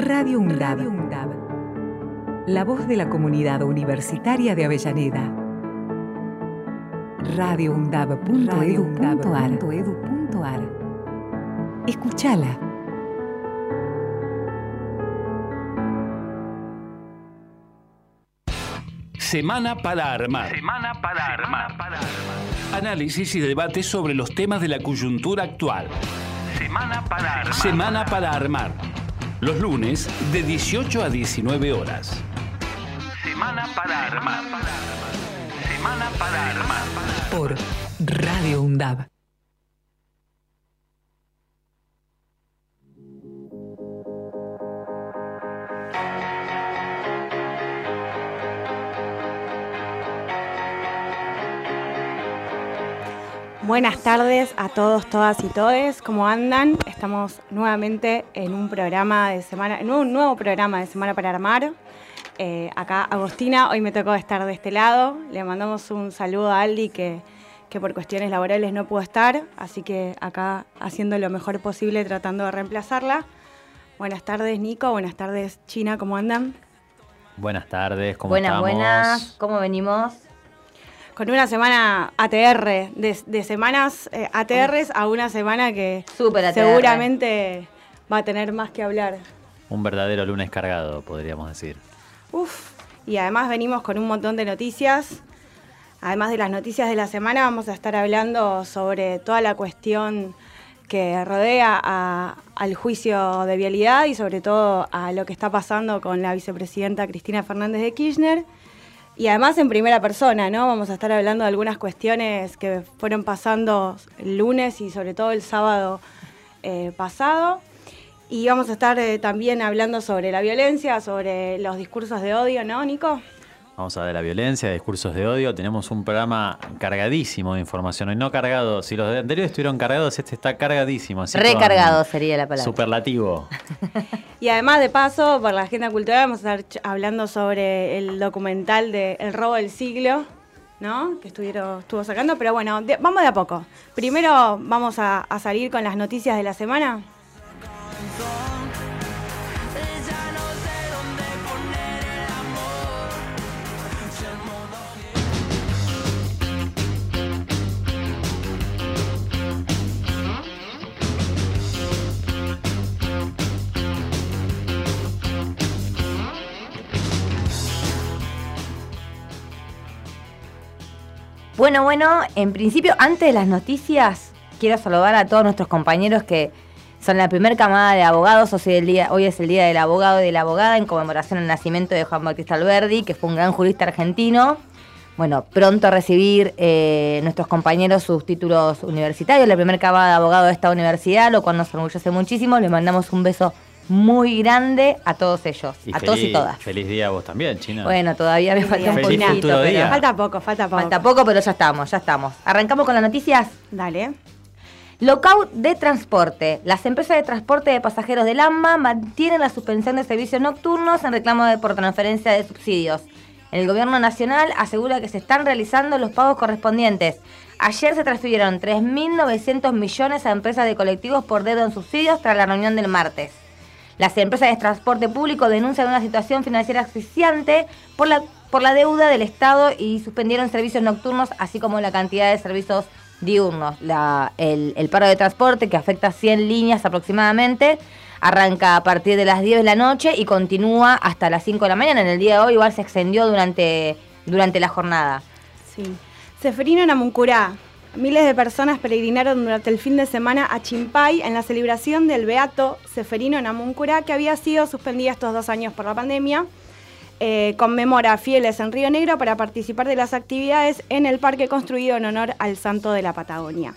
Radio UNDAB. La voz de la comunidad universitaria de Avellaneda. radioundab.edu.ar. Escúchala. Semana para armar. Semana para armar. Análisis y debate sobre los temas de la coyuntura actual. Semana para armar. Semana para armar. Los lunes de 18 a 19 horas. Semana para armar. Semana para armar. Por Radio UNDAB. Buenas tardes a todos, todas y todes. ¿Cómo andan? Estamos nuevamente en un programa de semana, en un nuevo programa de Semana para Armar. Eh, acá Agostina, hoy me tocó estar de este lado. Le mandamos un saludo a Aldi que, que por cuestiones laborales no pudo estar, así que acá haciendo lo mejor posible tratando de reemplazarla. Buenas tardes Nico, buenas tardes China, ¿cómo andan? Buenas tardes, ¿cómo buenas, estamos? buenas, ¿cómo venimos? Con una semana ATR, de, de semanas eh, ATRs a una semana que seguramente va a tener más que hablar. Un verdadero lunes cargado, podríamos decir. Uf, y además venimos con un montón de noticias. Además de las noticias de la semana, vamos a estar hablando sobre toda la cuestión que rodea a- al juicio de vialidad y sobre todo a lo que está pasando con la vicepresidenta Cristina Fernández de Kirchner. Y además en primera persona, ¿no? Vamos a estar hablando de algunas cuestiones que fueron pasando el lunes y sobre todo el sábado eh, pasado. Y vamos a estar eh, también hablando sobre la violencia, sobre los discursos de odio, ¿no, Nico? Vamos a ver la violencia, discursos de odio. Tenemos un programa cargadísimo de información. Hoy no cargado. Si los de anteriores estuvieron cargados, este está cargadísimo. así con Recargado sería la palabra. Superlativo. Y además, de paso, por la agenda cultural, vamos a estar hablando sobre el documental de El robo del siglo, ¿no? Que estuvieron, estuvo sacando. Pero bueno, de- vamos de a poco. Primero vamos a, a salir con las noticias de la semana. Bueno, bueno, en principio, antes de las noticias, quiero saludar a todos nuestros compañeros que son la primer camada de abogados. Hoy, el día, hoy es el Día del Abogado y de la Abogada en conmemoración al nacimiento de Juan Bautista Alberdi, que fue un gran jurista argentino. Bueno, pronto a recibir eh, nuestros compañeros sus títulos universitarios, la primer camada de abogado de esta universidad, lo cual nos enorgullece muchísimo. Les mandamos un beso muy grande a todos ellos, a todos y todas. Feliz día a vos también, China. Bueno, todavía me falta un poquito, pero día. Falta poco, falta poco. falta poco, pero ya estamos, ya estamos. Arrancamos con las noticias. Dale. Lockout de transporte. Las empresas de transporte de pasajeros del AMBA mantienen la suspensión de servicios nocturnos en reclamo de por transferencia de subsidios. El gobierno nacional asegura que se están realizando los pagos correspondientes. Ayer se transfirieron 3.900 millones a empresas de colectivos por dedo en subsidios tras la reunión del martes. Las empresas de transporte público denuncian una situación financiera asfixiante por la, por la deuda del Estado y suspendieron servicios nocturnos, así como la cantidad de servicios diurnos. La- el, el paro de transporte, que afecta a 100 líneas aproximadamente, arranca a partir de las 10 de la noche y continúa hasta las 5 de la mañana. En el día de hoy igual se extendió durante, durante la jornada. Sí. Seferino Namuncurá. Miles de personas peregrinaron durante el fin de semana a Chimpay en la celebración del Beato Seferino Namuncurá, que había sido suspendida estos dos años por la pandemia. Eh, conmemora fieles en Río Negro para participar de las actividades en el parque construido en honor al santo de la Patagonia.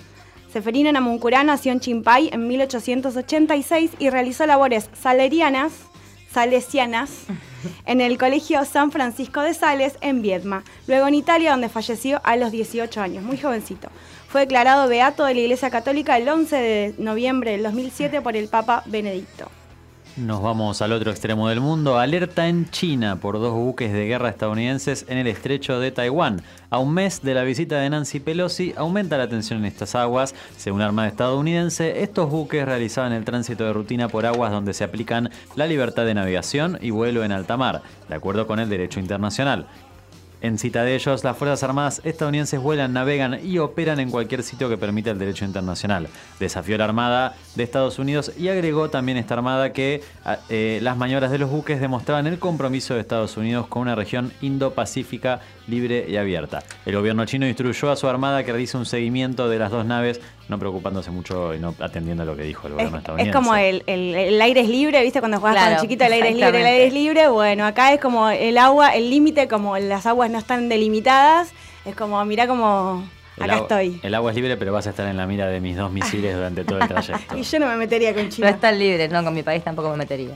Seferino Namuncurá nació en Chimpay en 1886 y realizó labores salerianas, salesianas en el Colegio San Francisco de Sales en Viedma, luego en Italia donde falleció a los 18 años, muy jovencito. Fue declarado beato de la Iglesia Católica el 11 de noviembre del 2007 por el Papa Benedicto. Nos vamos al otro extremo del mundo. Alerta en China por dos buques de guerra estadounidenses en el estrecho de Taiwán. A un mes de la visita de Nancy Pelosi, aumenta la tensión en estas aguas. Según la Armada estadounidense, estos buques realizaban el tránsito de rutina por aguas donde se aplican la libertad de navegación y vuelo en alta mar, de acuerdo con el derecho internacional. En cita de ellos, las Fuerzas Armadas estadounidenses vuelan, navegan y operan en cualquier sitio que permita el derecho internacional. Desafió la Armada de Estados Unidos y agregó también esta Armada que a- eh, las maniobras de los buques demostraban el compromiso de Estados Unidos con una región indo-pacífica libre y abierta. El gobierno chino instruyó a su Armada que realice un seguimiento de las dos naves, no preocupándose mucho y no atendiendo a lo que dijo el Es, gobierno es estadounidense. como el, el- el aire es libre, ¿viste? Cuando Claro, con chiquito, el aire es libre, el aire es libre. Bueno, acá es como el agua, el límite, como las aguas no están delimitadas, es como, mirá como El acá agua- estoy. El agua es libre, pero vas a estar en la mira de mis dos misiles durante todo el trayecto. Y yo no me metería con No China. están libres, no, con mi país tampoco me metería.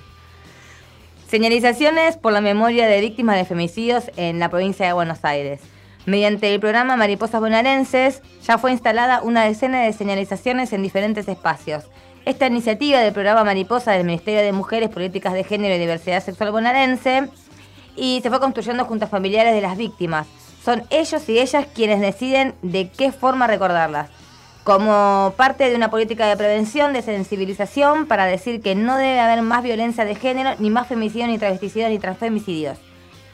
Señalizaciones por la memoria de víctimas de femicidios en la provincia de Buenos Aires. Mediante el programa Mariposas Bonaerenses ya fue instalada una decena de señalizaciones en diferentes espacios. Esta iniciativa del programa Mariposa del Ministerio de Mujeres, Políticas de Género y Diversidad Sexual Bonaerense y se fue construyendo junto a familiares de las víctimas. Son ellos y ellas quienes deciden de qué forma recordarlas como parte de una política de prevención, de sensibilización, para decir que no debe haber más violencia de género, ni más femicidios, ni travesticidios, ni transfemicidios.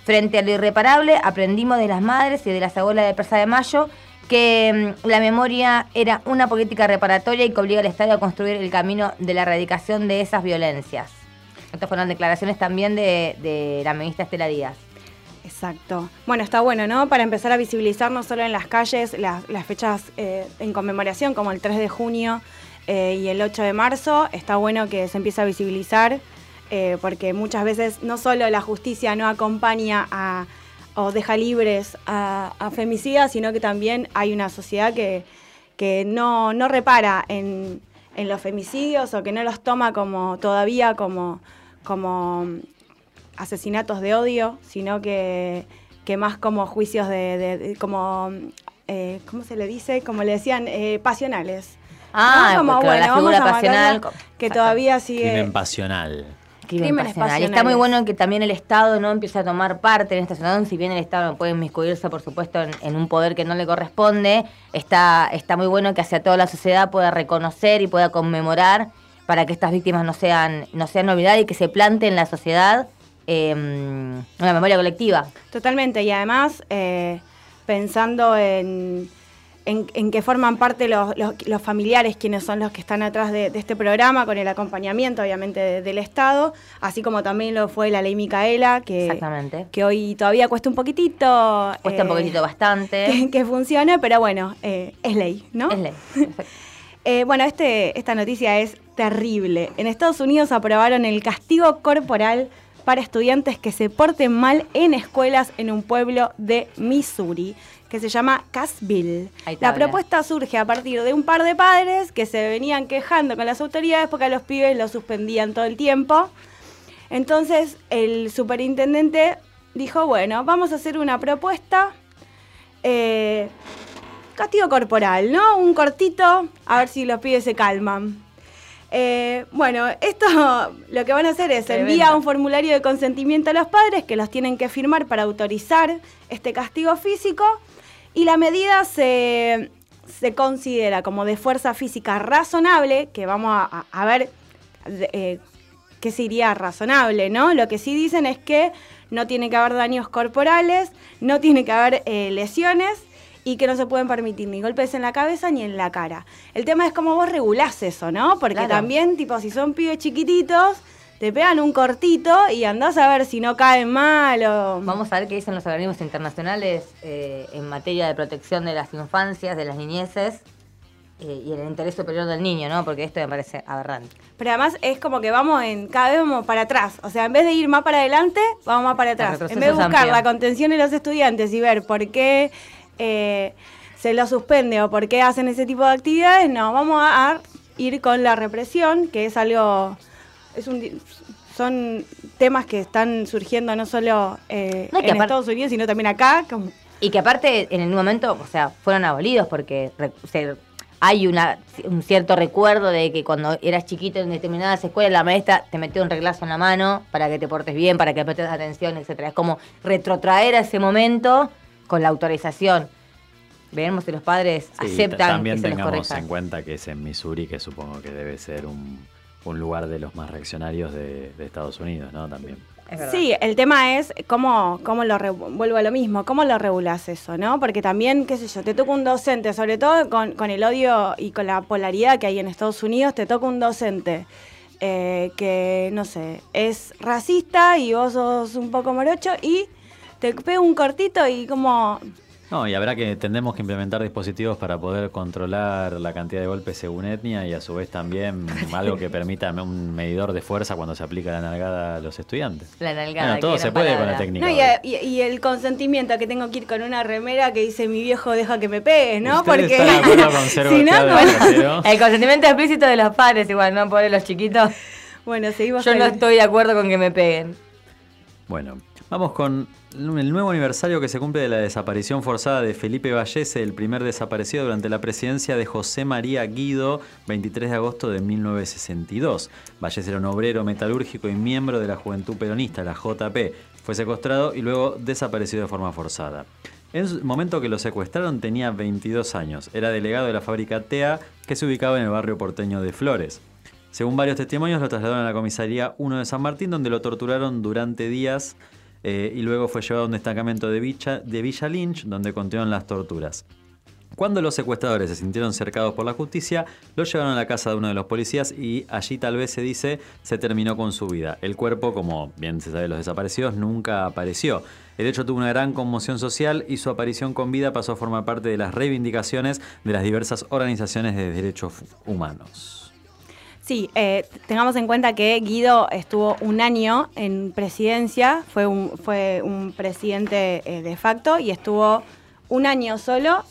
Frente a lo irreparable, aprendimos de las madres y de las abuelas de Persa de Mayo que mm, la memoria era una política reparatoria y que obliga al Estado a construir el camino de la erradicación de esas violencias. Estas fueron declaraciones también de la ministra Estela Díaz. Exacto. Bueno, está bueno, ¿no? Para empezar a visibilizar no solo en las calles las, fechas eh, en conmemoración, como el 3 de junio eh, y el 8 de marzo, está bueno que se empiece a visibilizar, eh, porque muchas veces no solo la justicia no acompaña a, o deja libres a, a femicidas, sino que también hay una sociedad que, que no, no repara en, en los femicidios o que no los toma como todavía como, como asesinatos de odio, sino que, que más como juicios de, de- de- como, eh, ¿cómo se le dice? Como le decían, eh, pasionales. Ah, ¿no? porque la vamos figura pasional, Que todavía sigue... Crimen pasional. Crimen pasional. Y está muy bueno que también el Estado no empiece a tomar parte en esta situación, si bien el Estado no puede inmiscuirse, por supuesto, en, en un poder que no le corresponde, está, está muy bueno que hacia toda la sociedad pueda reconocer y pueda conmemorar para que estas víctimas no sean, no sean olvidadas y que se plante en la sociedad eh, una memoria colectiva. Totalmente, y además eh, pensando en, en, en que forman parte los, los- los familiares, quienes son los que están atrás de, de este programa, con el acompañamiento obviamente de- del Estado, así como también lo fue la ley Micaela, que, Exactamente. que hoy todavía cuesta un poquitito. Cuesta un eh, poquitito bastante. que, que funcione, pero bueno, eh, es ley, ¿no? Es ley. Perfecto. Eh, bueno, este, esta noticia es terrible. En Estados Unidos aprobaron el castigo corporal para estudiantes que se porten mal en escuelas en un pueblo de Missouri, que se llama Cassville. La propuesta surge a partir de un par de padres que se venían quejando con las autoridades porque a los pibes los suspendían todo el tiempo. Entonces el superintendente dijo, bueno, vamos a hacer una propuesta. eh, castigo corporal, ¿no? Un cortito, a ver si los pibes se calman. Eh, bueno, esto lo que van a hacer es Tremendo. envía un formulario de consentimiento a los padres que los tienen que firmar para autorizar este castigo físico y la medida se, se considera como de fuerza física razonable, que vamos a, ver eh, qué sería razonable, ¿no? Lo que sí dicen es que no tiene que haber daños corporales, no tiene que haber eh, lesiones y que no se pueden permitir ni golpes en la cabeza ni en la cara. El tema es cómo vos regulás eso, ¿no? Porque Claro. también, tipo, si son pibes chiquititos, te pegan un cortito y andás a ver si no caen mal o... Vamos a ver qué dicen los organismos internacionales eh, en materia de protección de las infancias, de las niñeces eh, y el interés superior del niño, ¿no? Porque esto me parece aberrante. Pero además es como que vamos en cada vez vamos para atrás. O sea, en vez de ir más para adelante, vamos más para atrás. En vez de buscar amplio. la contención de los estudiantes y ver por qué eh, se los suspende o por qué hacen ese tipo de actividades, no, vamos a, a ir con la represión, que es algo. Es un, son temas que están surgiendo no solo eh, No, en Estados Unidos, sino también acá. como- Y que aparte, en un momento, o sea, fueron abolidos porque se hay una, un cierto recuerdo de que cuando eras chiquito en determinadas escuelas la maestra te metió un reglazo en la mano para que te portes bien, para que prestes atención, etcétera. Es como retrotraer a ese momento con la autorización. Veremos si los padres Sí, aceptan ta- también que se los tengamos en cuenta que es en Missouri, que supongo que debe ser un, un lugar de los más reaccionarios de, de Estados Unidos, ¿no? También. Sí, el tema es cómo, cómo lo, re- vuelvo a lo mismo, cómo lo regulas eso, ¿no? Porque también, qué sé yo, te toca un docente, sobre todo con, con el odio y con la polaridad que hay en Estados Unidos, te toca un docente eh, que, no sé, es racista y vos sos un poco morocho y te pega un cortito y como... No, y habrá que, tendremos que implementar dispositivos para poder controlar la cantidad de golpes según etnia y a su vez también algo que permita un medidor de fuerza cuando se aplica la nalgada a los estudiantes. La nalgada, Bueno, todo se puede con la técnica. No, y, hoy. y- y el consentimiento que tengo que ir con una remera que dice mi viejo deja que me pegues, ¿no? ¿Usted Porque está de acuerdo con ser si no, no- el consentimiento explícito de los padres, igual, no por los chiquitos. Bueno, seguimos Yo con no el- estoy de acuerdo con que me peguen. Bueno, vamos con el nuevo aniversario que se cumple de la desaparición forzada de Felipe Vallese, el primer desaparecido durante la presidencia de José María Guido, 23 de agosto de 1962. Vallese era un obrero metalúrgico y miembro de la Juventud Peronista, la JP. Fue secuestrado y luego desaparecido de forma forzada. En el momento que lo secuestraron tenía 22 años. Era delegado de la fábrica TEA que se ubicaba en el barrio porteño de Flores. Según varios testimonios, lo trasladaron a la comisaría 1 de San Martín, donde lo torturaron durante días eh, y luego fue llevado a un destacamento de Villa, de Villa Lynch, donde continuaron las torturas. Cuando los secuestradores se sintieron cercados por la justicia, lo llevaron a la casa de uno de los policías y allí tal vez se dice se terminó con su vida. El cuerpo, como bien se sabe los desaparecidos, nunca apareció. El hecho tuvo una gran conmoción social y su aparición con vida pasó a formar parte de las reivindicaciones de las diversas organizaciones de derechos humanos. Sí, eh, tengamos en cuenta que Guido estuvo un año en presidencia, fue un, fue un presidente eh, de facto y estuvo un año solo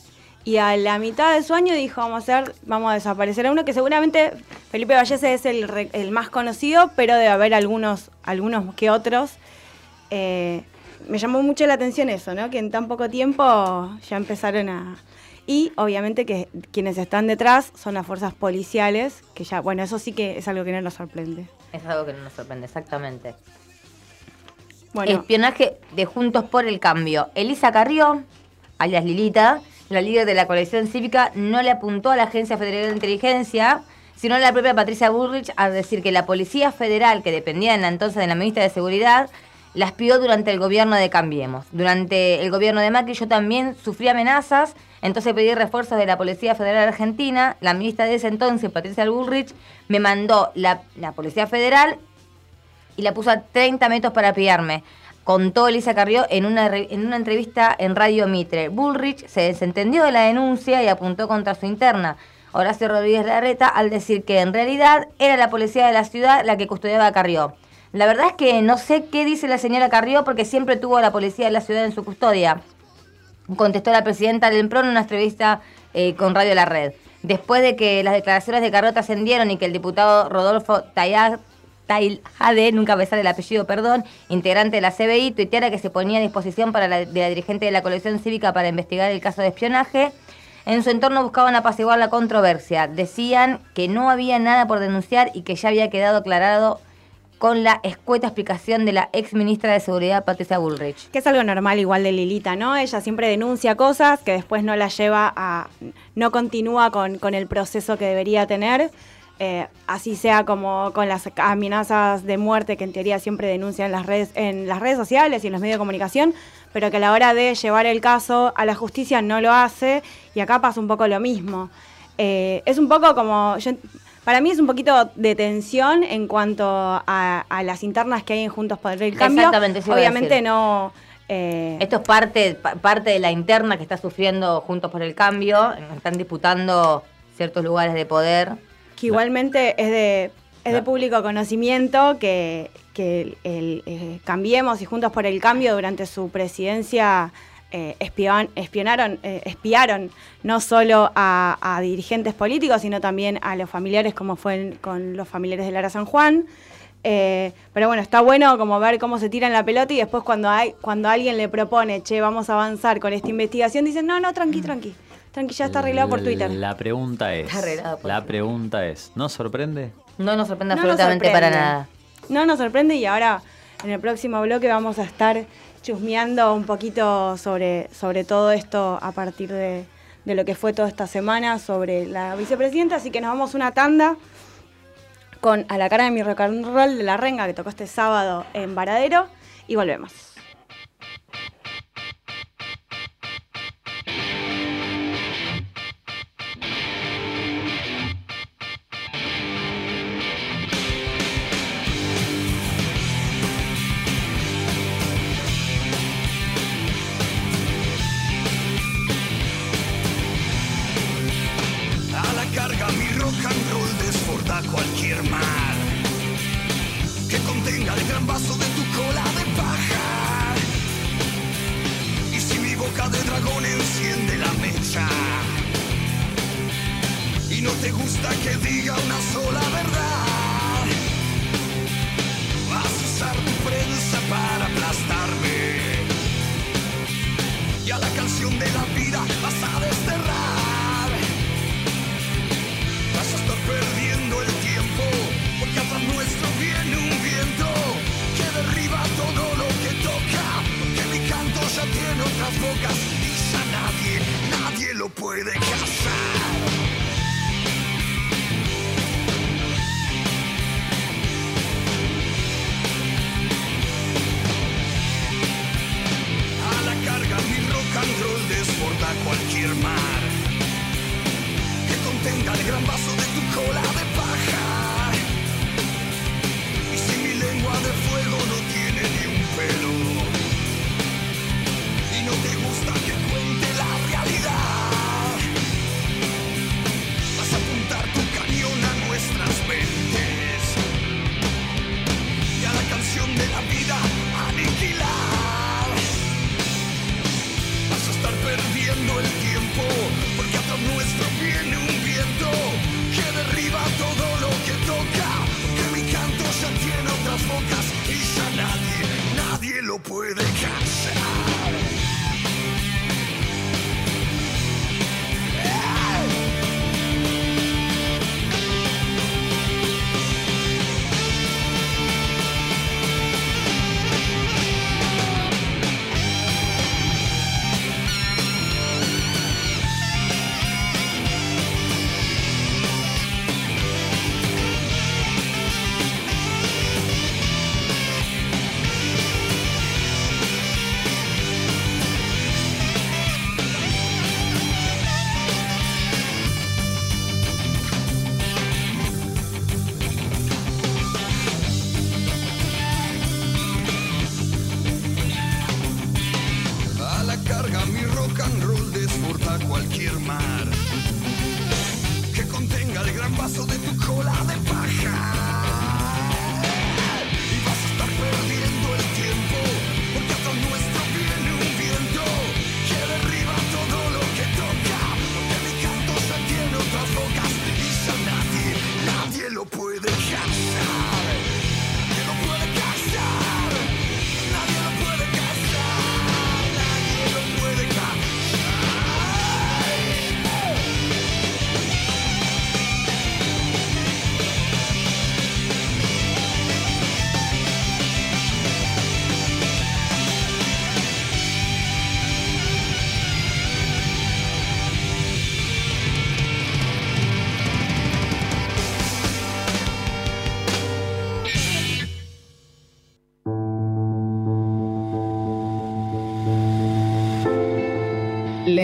y a la mitad de su año dijo vamos a hacer, vamos a desaparecer a uno que seguramente Felipe Vallese es el, el más conocido, pero debe haber algunos, algunos que otros. Eh, me llamó mucho la atención eso, ¿no? Que en tan poco tiempo ya empezaron a... Y obviamente que quienes están detrás son las fuerzas policiales, que ya, bueno, eso sí que es algo que no nos sorprende. Es algo que no nos sorprende, exactamente. Bueno, Espionaje de Juntos por el Cambio. Elisa Carrió, alias Lilita, la líder de la coalición cívica, no le apuntó a la Agencia Federal de Inteligencia, sino a la propia Patricia Bullrich a decir que la Policía Federal, que dependía en la entonces de la ministra de Seguridad, la espió durante el gobierno de Cambiemos. Durante el gobierno de Macri yo también sufrí amenazas, entonces pedí refuerzos de la Policía Federal Argentina. La ministra de ese entonces, Patricia Bullrich, me mandó la, Policía Federal y la puso a 30 metros para pillarme. Contó Elisa Carrió en una, en una entrevista en Radio Mitre. Bullrich se desentendió de la denuncia y apuntó contra su interna, Horacio Rodríguez Larreta, al decir que en realidad era la policía de la ciudad la que custodiaba a Carrió. La verdad es que no sé qué dice la señora Carrió porque siempre tuvo a la policía de la ciudad en su custodia contestó la presidenta del PRO en una entrevista eh, con Radio La Red. Después de que las declaraciones de Carrió trascendieron y que el diputado Rodolfo Tayar nunca me sale el apellido, perdón, integrante de la CBI, tuiteara que se ponía a disposición para la, de la dirigente de la colección cívica para investigar el caso de espionaje. En su entorno buscaban apaciguar la controversia. Decían que no había nada por denunciar y que ya había quedado aclarado con la escueta explicación de la ex ministra de Seguridad, Patricia Bullrich. que es algo normal igual de Lilita, ¿no? Ella siempre denuncia cosas que después no la lleva a... no continúa con, el proceso que debería tener. Eh, así sea como con las amenazas de muerte que en teoría siempre denuncia en las redes, en las redes sociales y en los medios de comunicación, pero que a la hora de llevar el caso a la justicia no lo hace, y acá pasa un poco lo mismo. Eh, es un poco como. Para mí es un poquito de tensión en cuanto a, a las internas que hay en Juntos por el Cambio. Exactamente, a Obviamente no. eh, Esto es parte, pa- parte de la interna que está sufriendo Juntos por el Cambio. Están disputando ciertos lugares de poder. que igualmente es de, es de público conocimiento que, que el, el, eh, Cambiemos y Juntos por el Cambio durante su presidencia eh, espion- espionaron, eh, espiaron no solo a, a dirigentes políticos, sino también a los familiares, como fue en- con los familiares de Lara San Juan. Eh, pero bueno, está bueno como ver cómo se tiran la pelota y después cuando hay cuando alguien le propone, che, vamos a avanzar con esta investigación, dicen, no, no, tranqui, tranqui. Tranqui, ya está arreglado por Twitter. La pregunta es. Está arreglado por la Twitter. pregunta es. ¿No sorprende? No nos sorprende No nos absolutamente sorprende. para nada. No nos sorprende y ahora en el próximo bloque vamos a estar chusmeando un poquito sobre, sobre todo esto a partir de, de lo que fue toda esta semana sobre la vicepresidenta. Así que nos vamos una tanda con A la cara de mi rock and roll de la renga que tocó este sábado en Varadero y volvemos. Nadie lo puede cansar.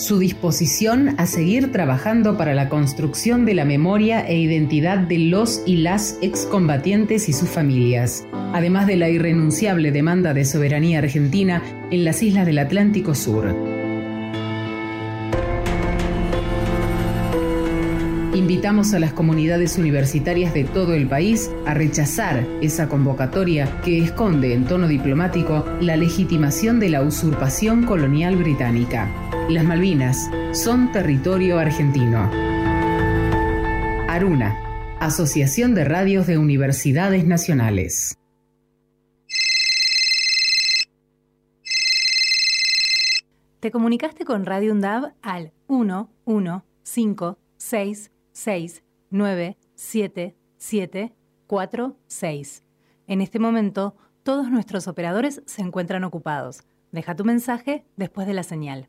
su disposición a seguir trabajando para la construcción de la memoria e identidad de los y las excombatientes y sus familias, además de la irrenunciable demanda de soberanía argentina en las islas del Atlántico Sur. Invitamos a las comunidades universitarias de todo el país a rechazar esa convocatoria que esconde en tono diplomático la legitimación de la usurpación colonial británica. Las Malvinas son territorio argentino. Aruna, Asociación de Radios de Universidades Nacionales. Te comunicaste con Radio UNDAB al 1 1 5 6 6 9 7 7 4 6. En este momento, todos nuestros operadores se encuentran ocupados. Deja tu mensaje después de la señal.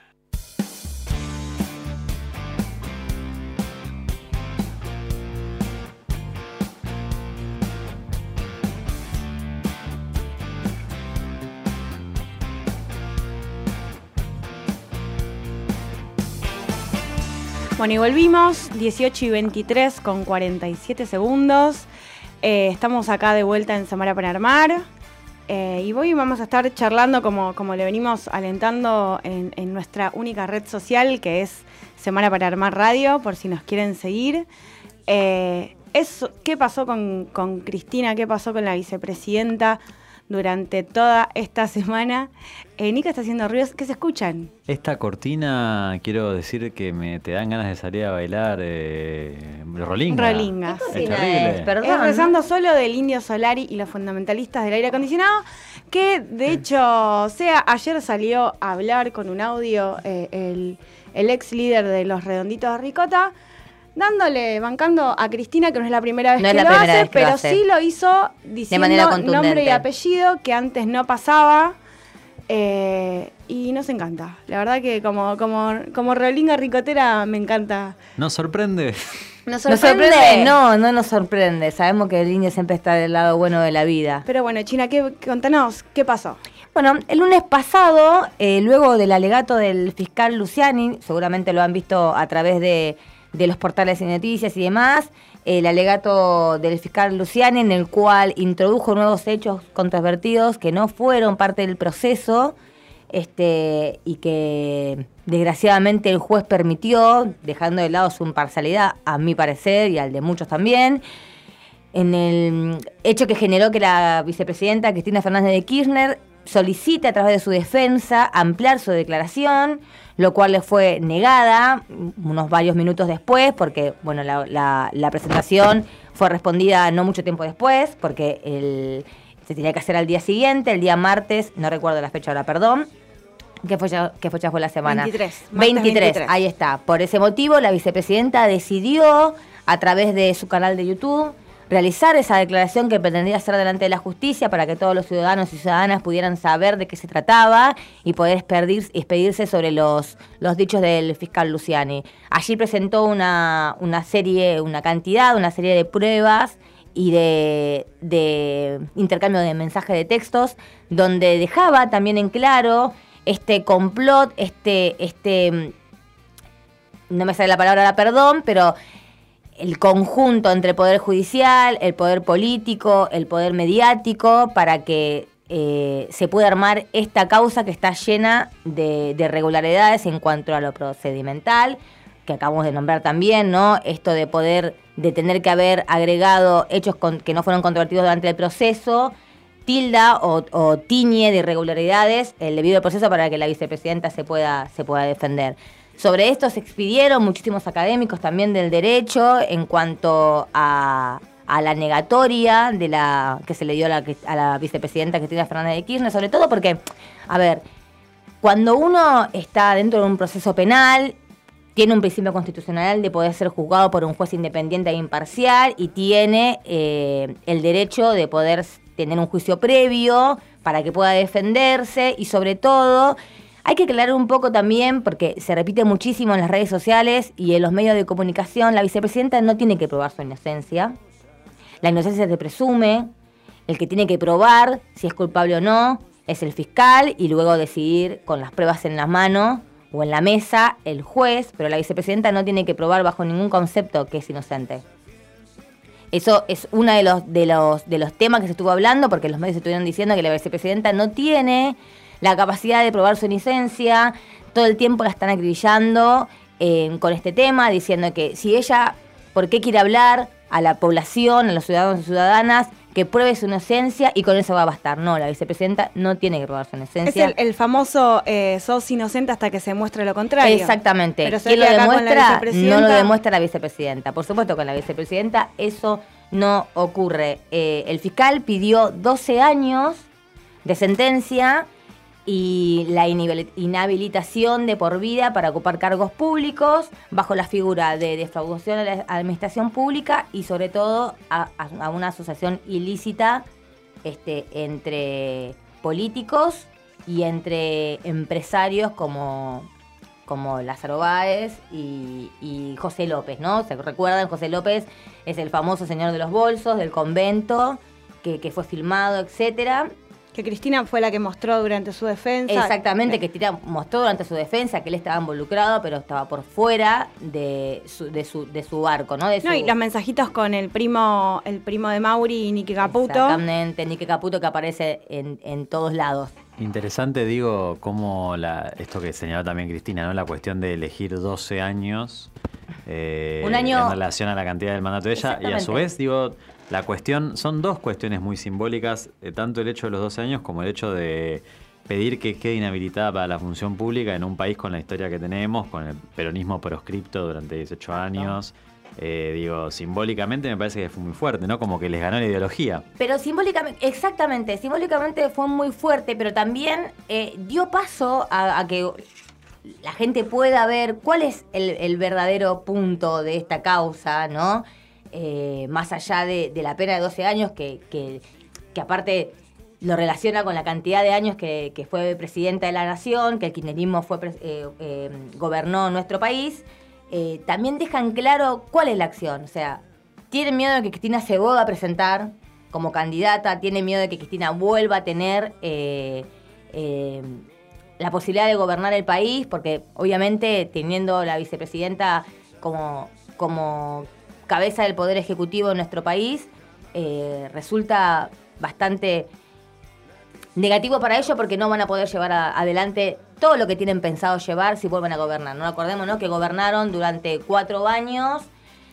Bueno, y volvimos, 18 y 23 con 47 segundos. Eh, estamos acá de vuelta en Samara para Armar. Eh, y hoy vamos a estar charlando, como, como le venimos alentando, en, nuestra única red social, que es Semana para Armar Radio, por si nos quieren seguir. Eh, eso, ¿Qué pasó con, con Cristina? ¿Qué pasó con la vicepresidenta durante toda esta semana? Eh, Nica está haciendo ruidos que se escuchan. Esta cortina, quiero decir que me te dan ganas de salir a bailar eh, rolinga. Rolinga. ¿Qué Es es? Perdón. Es rezando solo del Indio Solari y los fundamentalistas del aire acondicionado, que de hecho, sea, ayer salió a hablar con un audio eh, el, el ex líder de los Redonditos de Ricota, dándole, bancando a Cristina, que no es la primera vez No que es la lo primera hace, vez que lo pero hace. sí lo hizo diciendo manera nombre y apellido, que antes no pasaba. eh, y nos encanta. La verdad que como, como, como Rolinga Ricotera me encanta. ¿Nos sorprende? Nos ¿Nos sorprende? No, no nos sorprende. Sabemos que el indio siempre está del lado bueno de la vida. Pero bueno, China, ¿qué, contanos, ¿qué pasó? Bueno, el lunes pasado, eh, luego del alegato del fiscal Luciani, seguramente lo han visto a través de, de los portales y noticias y demás, el alegato del fiscal Luciani en el cual introdujo nuevos hechos controvertidos que no fueron parte del proceso este, y que desgraciadamente el juez permitió, dejando de lado su imparcialidad, a mi parecer y al de muchos también en el hecho que generó que la vicepresidenta Cristina Fernández de Kirchner solicite a través de su defensa ampliar su declaración, lo cual le fue negada unos varios minutos después, porque bueno, la, la- la presentación fue respondida no mucho tiempo después, porque el- se tenía que hacer al día siguiente, el día martes, no recuerdo la fecha ahora, perdón. ¿Qué fecha, qué fecha fue la semana? 23, martes 23, 23. ahí está. Por ese motivo, la vicepresidenta decidió, a través de su canal de YouTube, realizar esa declaración que pretendía hacer delante de la justicia para que todos los ciudadanos y ciudadanas pudieran saber de qué se trataba y poder expedir- expedirse sobre los, los dichos del fiscal Luciani. Allí presentó una, una serie, una cantidad, una serie de pruebas y de, de intercambio de mensajes de textos, donde dejaba también en claro este complot, este, este, mm, no me sale la palabra ahora, perdón, pero el conjunto entre el poder judicial, el poder político, el poder mediático, para que eh, se pueda armar esta causa que está llena de, de irregularidades en cuanto a lo procedimental, que acabamos de nombrar también, ¿no? Esto de poder, de tener que haber agregado hechos con- que no fueron controvertidos durante el proceso, tilda o, o tiñe de irregularidades el debido proceso para que la vicepresidenta se pueda, se pueda defender. Sobre esto se expidieron muchísimos académicos también del derecho en cuanto a, a la negatoria de la que se le dio a la, a la vicepresidenta Cristina Fernández de Kirchner, sobre todo porque, a ver, cuando uno está dentro de un proceso penal, tiene un principio constitucional de poder ser juzgado por un juez independiente e imparcial y tiene eh, el derecho de poder tener un juicio previo para que pueda defenderse y sobre todo hay que aclarar un poco también, porque se repite muchísimo en las redes sociales y en los medios de comunicación, la vicepresidenta no tiene que probar su inocencia. La inocencia se presume, el que tiene que probar si es culpable o no es el fiscal y luego decidir con las pruebas en las manos o en la mesa el juez, pero la vicepresidenta no tiene que probar bajo ningún concepto que es inocente. Eso es uno de los, de los, de los temas que se estuvo hablando, porque los medios estuvieron diciendo que la vicepresidenta no tiene la capacidad de probar su inocencia, todo el tiempo la están acribillando eh, con este tema, diciendo que si ella, ¿por qué quiere hablar a la población, a los ciudadanos y ciudadanas, que pruebe su inocencia y con eso va a bastar? No, la vicepresidenta no tiene que probar su Es inocencia. el, el famoso eh, sos inocente hasta que se muestre lo contrario. Exactamente. Pero se ¿Quién lo demuestra? No lo demuestra la vicepresidenta. Por supuesto, con la vicepresidenta eso no ocurre. Eh, el fiscal pidió 12 años de sentencia y la inhabil- inhabilitación de por vida para ocupar cargos públicos bajo la figura de defraudación a la administración pública y sobre todo a, una asociación ilícita este, entre políticos y entre empresarios como, como Lázaro Báez y, y José López, ¿no? ¿Se recuerdan? José López es el famoso señor de los bolsos, del convento, que, que fue filmado, etcétera. Que Cristina fue la que mostró durante su defensa. Exactamente, que Cristina mostró durante su defensa que él estaba involucrado, pero estaba por fuera de su, de su, de su barco, ¿no? De No, y los mensajitos con el primo, el primo de Mauri y Nicky Caputo. Exactamente, Nique Caputo que aparece en, en todos lados. Interesante, digo, cómo la, esto que señaló también Cristina, ¿no? La cuestión de elegir 12 años eh, Un año- en relación a la cantidad del mandato de ella. Y a su vez, digo, la cuestión, son dos cuestiones muy simbólicas, eh, tanto el hecho de los 12 años como el hecho de pedir que quede inhabilitada para la función pública en un país con la historia que tenemos, con el peronismo proscripto durante 18 años. Eh, digo, simbólicamente me parece que fue muy fuerte, ¿no? Como que les ganó la ideología. Pero simbólicamente, exactamente, simbólicamente fue muy fuerte, pero también eh, dio paso a, a que la gente pueda ver cuál es el, el verdadero punto de esta causa, ¿no? Eh, más allá de, la pena de 12 años, que, aparte lo relaciona con la cantidad de años que, fue presidenta de la nación, que el kirchnerismo fue, eh, eh, gobernó nuestro país, eh, también dejan claro cuál es la acción. O sea, tienen miedo de que Cristina se vuelva a presentar como candidata, tienen miedo de que Cristina vuelva a tener eh, la posibilidad de gobernar el país, porque obviamente teniendo la vicepresidenta como, como cabeza del Poder Ejecutivo en nuestro país, eh, resulta bastante negativo para ellos porque no van a poder llevar a- adelante todo lo que tienen pensado llevar si vuelven a gobernar. No acordemos ¿no? que gobernaron durante cuatro años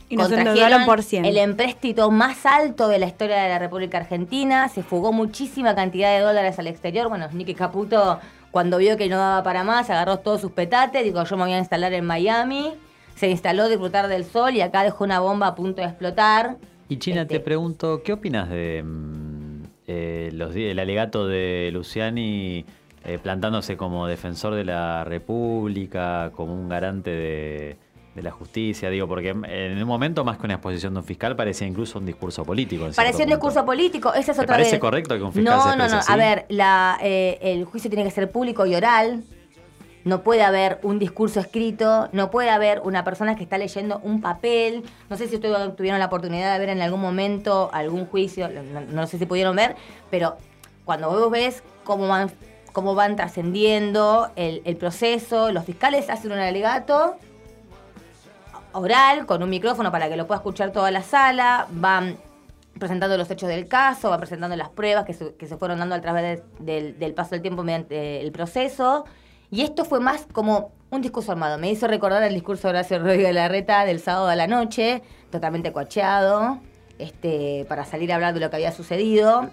Y nos endeudaron por 100. el empréstito más alto de la historia de la República Argentina, se fugó muchísima cantidad de dólares al exterior. Bueno, Nicky Caputo, cuando vio que no daba para más, agarró todos sus petates, dijo yo me voy a instalar en Miami, se instaló a disfrutar del sol y acá dejó una bomba a punto de explotar. Y China, Este- te pregunto, ¿qué opinas de mm, eh, los, el alegato de Luciani eh, plantándose como defensor de la República, como un garante de, de la justicia? Digo, porque en un momento más que una exposición de un fiscal parecía incluso un discurso político. Parecía un discurso político, esa es ¿Te otra parece vez. correcto que un fiscal no, se no, no, A ver, la, eh, el juicio tiene que ser público y oral. No puede haber un discurso escrito, no puede haber una persona que está leyendo un papel. No sé si ustedes tuvieron la oportunidad de ver en algún momento algún juicio, no, sé si pudieron ver, pero cuando vos ves cómo van, cómo van trascendiendo el, proceso, los fiscales hacen un alegato oral con un micrófono para que lo pueda escuchar toda la sala, van presentando los hechos del caso, van presentando las pruebas que se, fueron dando a través de- del, del paso del tiempo mediante el proceso. Y esto fue más como un discurso armado. Me hizo recordar el discurso de Horacio Rodríguez Larreta del sábado a la noche, totalmente coacheado, este, para salir a hablar de lo que había sucedido.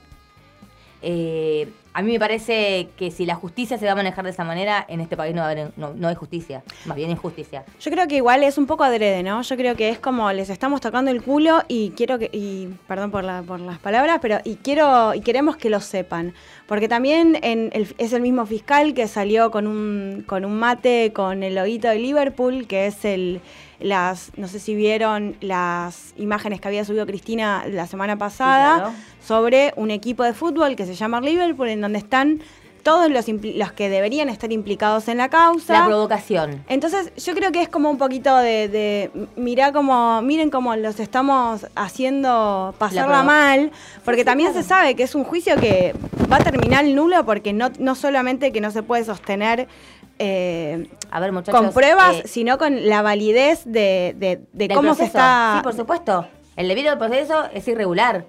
Eh, a mí me parece que si la justicia se va a manejar de esa manera, en este país no, va a haber, no, hay justicia, más bien injusticia. Yo creo que igual es un poco adrede, ¿no? Yo creo que es como les estamos tocando el culo y quiero que, y perdón por, la- por las palabras, pero y quiero y queremos que lo sepan. Porque también en el- es el mismo fiscal que salió con un, con un mate con el loguito de Liverpool, que es el las, no sé si vieron las imágenes que había subido Cristina la semana pasada claro. sobre un equipo de fútbol que se llama Liverpool, en donde están todos los, los que deberían estar implicados en la causa. La provocación. Entonces, yo creo que es como un poquito de, de mirá como, miren cómo los estamos haciendo pasarla mal, porque también se sabe que es un juicio que va a terminar nulo porque no, no solamente que no se puede sostener eh, A ver, muchachos. con pruebas, eh, sino con la validez de, de- de del cómo se está... Sí, por supuesto. El debido proceso es irregular.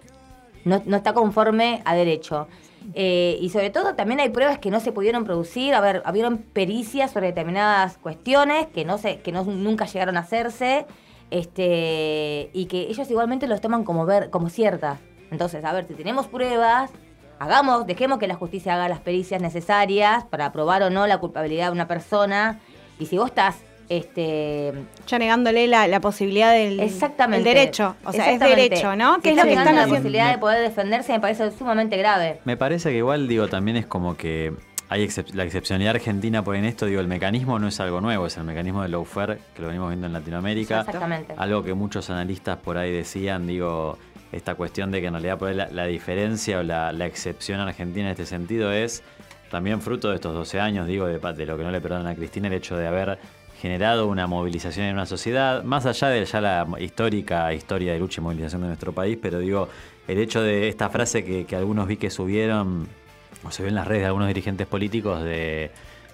No, no está conforme a derecho. Eh, y sobre todo también hay pruebas que no se pudieron producir. A ver, habieron pericias sobre determinadas cuestiones que no se, que no, nunca llegaron a hacerse. Este, y que ellos igualmente los toman como ver, como ciertas. Entonces, a ver, si tenemos pruebas, hagamos, dejemos que la justicia haga las pericias necesarias para probar o no la culpabilidad de una persona. Y si vos estás este, ya negándole la, la posibilidad del Exactamente. el derecho. O sea, es derecho, ¿no? Si Que es lo que negando están la haciendo. posibilidad de poder defenderse me parece sumamente grave. Me parece que igual, digo, también es como que hay excep- la excepcionalidad argentina por en esto, digo, el mecanismo no es algo nuevo, es el mecanismo del lawfare que lo venimos viendo en Latinoamérica. Exactamente. Algo que muchos analistas por ahí decían, digo, esta cuestión de que en realidad por la, la diferencia o la, la excepción argentina en este sentido es también fruto de estos 12 años, digo, de lo que no le perdonan a Cristina, el hecho de haber generado una movilización en una sociedad, más allá de ya la histórica historia de lucha y movilización de nuestro país, pero digo, el hecho de esta frase que, que algunos vi que subieron, o se vio en las redes de algunos dirigentes políticos, de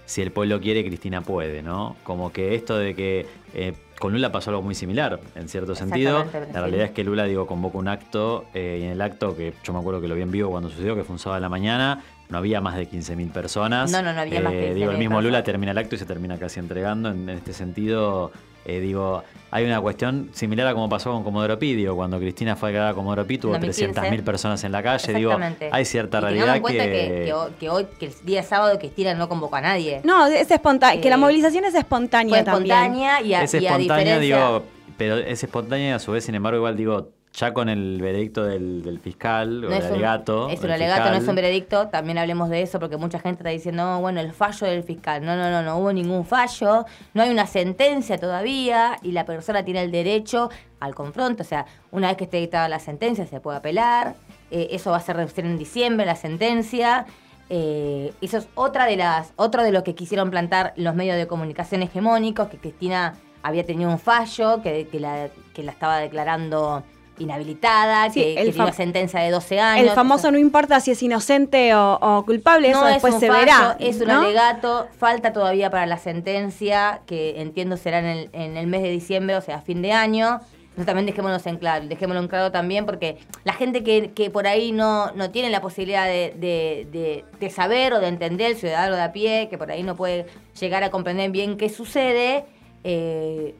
si el pueblo quiere, Cristina puede, ¿no? Como que esto de que eh, con Lula pasó algo muy similar, en cierto sentido. La realidad es que Lula, digo, convoca un acto, eh, y en el acto, que yo me acuerdo que lo vi en vivo cuando sucedió, que fue un sábado de la mañana, no había más de 15.000 personas. No, no, no había más que Eh, Digo, el 15.000 mismo Lula termina el acto y se termina casi entregando. En, en este sentido, eh, digo, hay una cuestión similar a como pasó con Comodoro Pi. Digo, cuando Cristina fue declarada Comodoro Pi, tuvo 2015. 300.000 personas en la calle. Digo, hay cierta Y realidad en cuenta que, que... que hoy- que hoy, que el día sábado Cristina no convocó a nadie. No, es espontánea, que la Eh, movilización es espontánea Fue también. espontánea y a, es y a espontánea, diferencia... digo, pero es espontánea y a su vez, sin embargo, igual digo, ya con el veredicto del, del fiscal no un, alegato. es un del alegato, no es un veredicto. También hablemos de eso porque mucha gente está diciendo, "No, bueno, el fallo del fiscal. No, no, no, no hubo ningún fallo. No hay una sentencia todavía y la persona tiene el derecho al confronto. O sea, una vez que esté dictada la sentencia se puede apelar. Eh, eso va a ser en diciembre, la sentencia. Eh, eso es otra de las, otro de lo que quisieron plantar los medios de comunicación hegemónicos, que Cristina había tenido un fallo, que, que la, que la estaba declarando inhabilitada, Sí, que, tiene una sentencia de 12 años. El famoso no importa si es inocente o, o culpable, eso no es después un se fallo, verá. es un alegato, falta todavía para la sentencia, que entiendo será en el, en el mes de diciembre, o sea, fin de año. Entonces también dejémonos en claro, dejémoslo en claro también, porque la gente que, que por ahí no, no tiene la posibilidad de, de- de- de saber o de entender, el ciudadano de a pie, que por ahí no puede llegar a comprender bien qué sucede, eh,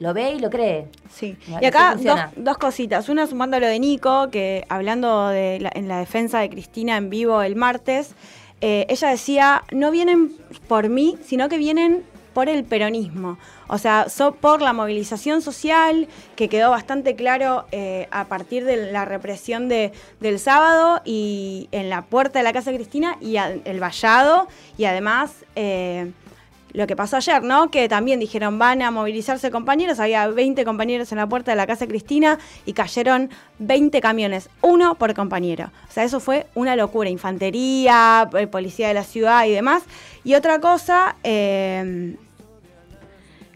lo ve y lo cree. Sí. Y acá dos, cositas. Una sumando lo de Nico, que hablando de la- en la defensa de Cristina en vivo el martes, eh, ella decía, no vienen por mí, sino que vienen por el peronismo. O sea, so- por la movilización social, que quedó bastante claro eh, a partir de la represión de, del sábado y en la puerta de la casa de Cristina y el vallado, y además... eh, lo que pasó ayer, ¿no? Que también dijeron van a movilizarse compañeros, había 20 compañeros en la puerta de la casa de Cristina y cayeron 20 camiones, uno por compañero. O sea, eso fue una locura, infantería, eh, policía de la ciudad y demás. Y otra cosa, eh,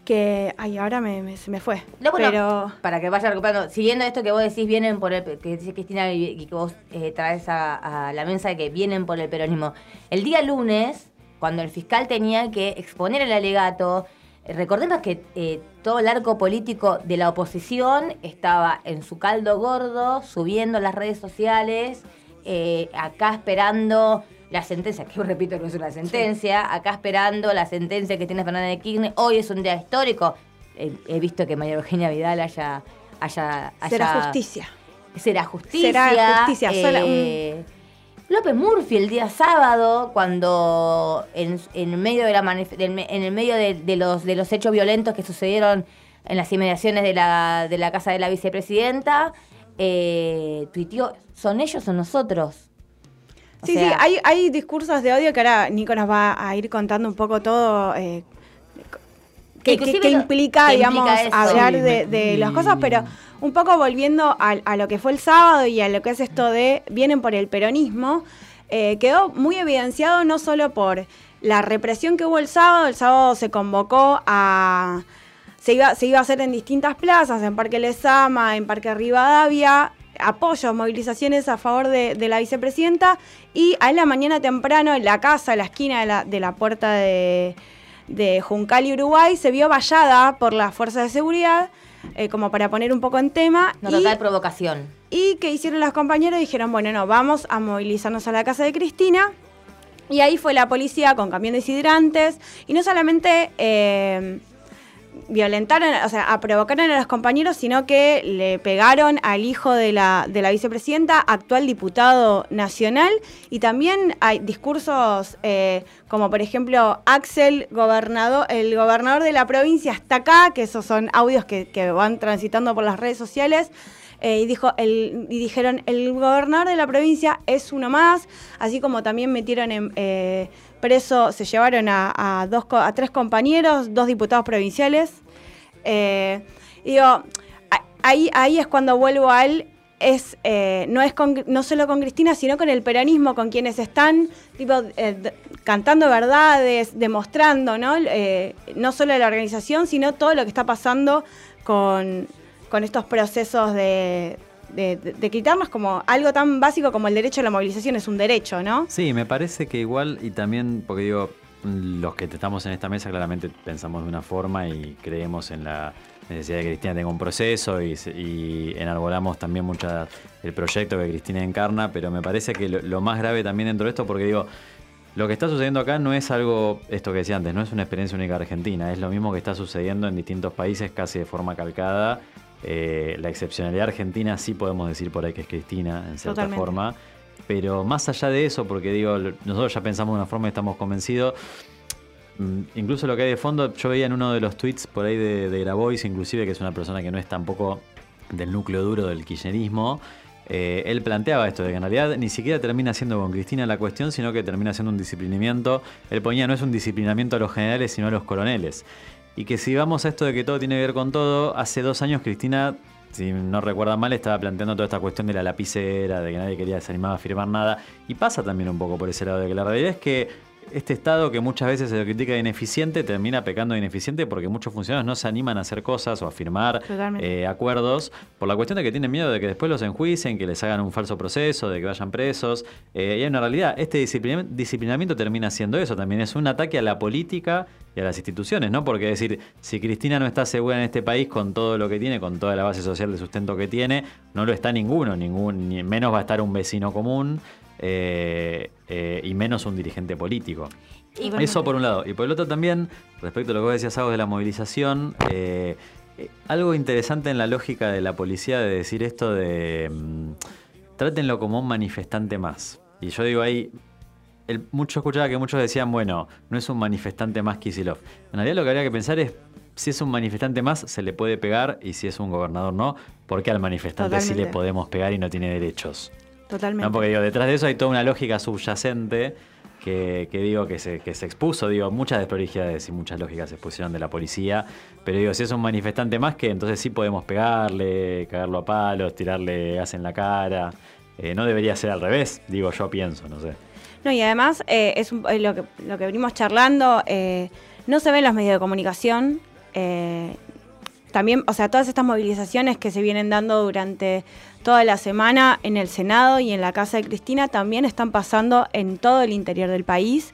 que, ay, ahora me, me- se me fue. No, bueno, Pero para que vaya recuperando, siguiendo esto que vos decís, vienen por el, que dice Cristina y que vos eh, traes a, a la mesa de que vienen por el peronismo. El día lunes, cuando el fiscal tenía que exponer el alegato, eh, recordemos que eh, todo el arco político de la oposición estaba en su caldo gordo, subiendo las redes sociales, eh, acá esperando la sentencia, que yo repito que no es una sentencia, acá esperando la sentencia que tiene Fernández de Kirchner. Hoy es un día histórico. He, he visto que María Eugenia Vidal haya... haya, será haya- justicia. Será justicia. Será justicia, eh, López Murphy el día sábado, cuando en, en medio de la en el medio de, de los de los hechos violentos que sucedieron en las inmediaciones de la, de la casa de la vicepresidenta, eh, tuiteó, ¿son ellos o nosotros? O Sí, sea, sí, hay, hay discursos de odio que ahora Nico nos va a ir contando un poco todo. eh, Que que, que implica, que digamos, implica hablar de, de las cosas, pero un poco volviendo a, a lo que fue el sábado y a lo que es esto de vienen por el peronismo, eh, quedó muy evidenciado no solo por la represión que hubo el sábado, el sábado se convocó a... Se iba, se iba a hacer en distintas plazas, en Parque Lesama, en Parque Rivadavia, apoyos, movilizaciones a favor de, la vicepresidenta y a la mañana temprano en la casa, en la esquina de la, de la puerta de, de Juncal y Uruguay, se vio vallada por las fuerzas de seguridad, eh, como para poner un poco en tema. no y- total provocación. ¿Y qué hicieron los compañeros? Dijeron, bueno, no, vamos a movilizarnos a la casa de Cristina. Y ahí fue la policía con camiones hidrantes. Y no solamente eh, violentaron, o sea, a provocaron a los compañeros, sino que le pegaron al hijo de la, de la vicepresidenta, actual diputado nacional. Y también hay discursos eh, como, por ejemplo, Axel, gobernador, el gobernador de la provincia está acá, que esos son audios que, van transitando por las redes sociales. Eh, y, dijo, y dijeron, el gobernador de la provincia es uno más, así como también metieron en, eh, preso, se llevaron a, tres compañeros, dos diputados provinciales. Eh, digo, ahí, ahí es cuando vuelvo al es eh, no es no solo con Cristina, sino con el peronismo, con quienes están tipo eh, cantando verdades, demostrando, ¿no? No solo la organización, sino todo lo que está pasando con, con estos procesos de, de, de- quitarnos como algo tan básico como el derecho a la movilización, es un derecho, ¿no? Sí, me parece que igual, y también, porque digo, los que estamos en esta mesa claramente pensamos de una forma y creemos en la necesidad de que Cristina tenga un proceso y, y enarbolamos también mucho el proyecto que Cristina encarna, pero me parece que lo, lo más grave también dentro de esto, porque digo, lo que está sucediendo acá no es algo, esto que decía antes, no es una experiencia única argentina, es lo mismo que está sucediendo en distintos países casi de forma calcada. Eh, la excepcionalidad argentina sí podemos decir por ahí que es Cristina, en cierta Totalmente. forma. Pero más allá de eso, porque digo, nosotros ya pensamos de una forma y estamos convencidos. mm, Incluso lo que hay de fondo, yo veía en uno de los tweets por ahí de, de Grabois, inclusive, que es una persona que no es tampoco del núcleo duro del kirchnerismo, eh, él planteaba esto, de que en realidad ni siquiera termina siendo con Cristina la cuestión, sino que termina siendo un disciplinamiento. Él ponía, no es un disciplinamiento a los generales, sino a los coroneles. Y que si vamos a esto de que todo tiene que ver con todo, hace dos años Cristina, si no recuerda mal, estaba planteando toda esta cuestión de la lapicera, de que nadie quería desanimar a firmar nada. Y pasa también un poco por ese lado, de que la realidad es que este Estado que muchas veces se lo critica de ineficiente termina pecando de ineficiente porque muchos funcionarios no se animan a hacer cosas o a firmar eh, acuerdos por la cuestión de que tienen miedo de que después los enjuicien, que les hagan un falso proceso, de que vayan presos. Eh, y hay una realidad, este disciplina- disciplinamiento termina siendo eso, también es un ataque a la política y a las instituciones, ¿no? Porque es decir, si Cristina no está segura en este país con todo lo que tiene, con toda la base social de sustento que tiene, no lo está ninguno, ningún, ni menos va a estar un vecino común. Eh, eh, y menos un dirigente político. Y Eso por un lado. Y por el otro también, respecto a lo que vos decías, Agus, de la movilización, eh, algo interesante en la lógica de la policía de decir esto de mm, trátenlo como un manifestante más. Y yo digo ahí, el, mucho escuchaba que muchos decían, bueno, no es un manifestante más Kisilov. En realidad lo que habría que pensar es, si es un manifestante más, se le puede pegar, y si es un gobernador no, ¿por qué al manifestante sí le podemos pegar y no tiene derechos? Totalmente. No, porque digo, detrás de eso hay toda una lógica subyacente que, que digo que se, que se expuso, digo, muchas desprolijidades y muchas lógicas se expusieron de la policía, pero digo, si es un manifestante más que entonces sí podemos pegarle, cagarlo a palos, tirarle gas en la cara. Eh, no debería ser al revés, digo, yo pienso, no sé. No, y además eh, es un- eh, lo, que, lo que venimos charlando, no se ven en los medios de comunicación. También, o sea, todas estas movilizaciones que se vienen dando durante toda la semana en el Senado y en la casa de Cristina también están pasando en todo el interior del país.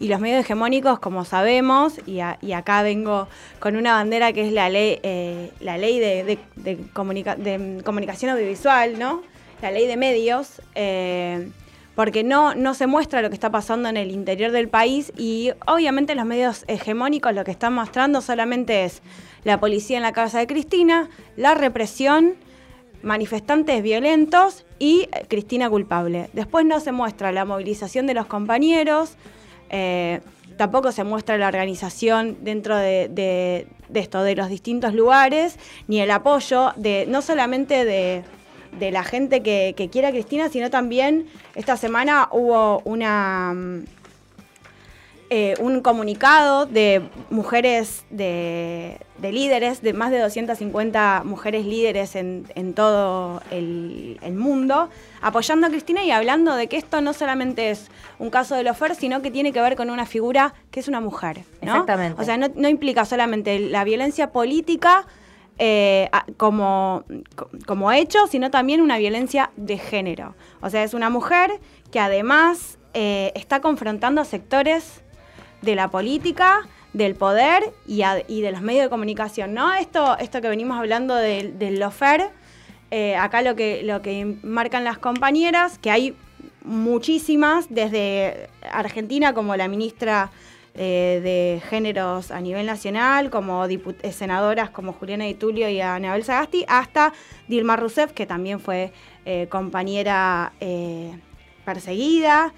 Y los medios hegemónicos, como sabemos, y, acá vengo con una bandera que es la ley, eh, la ley de, de comunicación audiovisual, ¿no? La ley de medios. eh, porque no, no se muestra lo que está pasando en el interior del país y obviamente los medios hegemónicos lo que están mostrando solamente es la policía en la casa de Cristina, la represión, manifestantes violentos y eh, Cristina culpable. Después no se muestra la movilización de los compañeros, eh, tampoco se muestra la organización dentro de, de- de esto, de los distintos lugares, ni el apoyo de no solamente de, de la gente que, que quiere a Cristina, sino también esta semana hubo una... mm, eh, un comunicado de mujeres, de, de líderes, de más de 250 mujeres líderes en, en todo el, el mundo, apoyando a Cristina y hablando de que esto no solamente es un caso de Lofer, sino que tiene que ver con una figura que es una mujer. ¿no? Exactamente. O sea, no, no implica solamente la violencia política eh, como, co- como hecho, sino también una violencia de género. O sea, es una mujer que además eh, está confrontando sectores de la política, del poder y, de los medios de comunicación. ¿no? Esto, esto que venimos hablando del, del lofer, eh, acá lo que, lo que marcan las compañeras, que hay muchísimas, desde Argentina como la ministra eh, de Géneros a nivel nacional, como eh, senadoras como Juliana Di Tulio y Anabel Sagasti, hasta Dilma Rousseff, que también fue eh, compañera perseguida,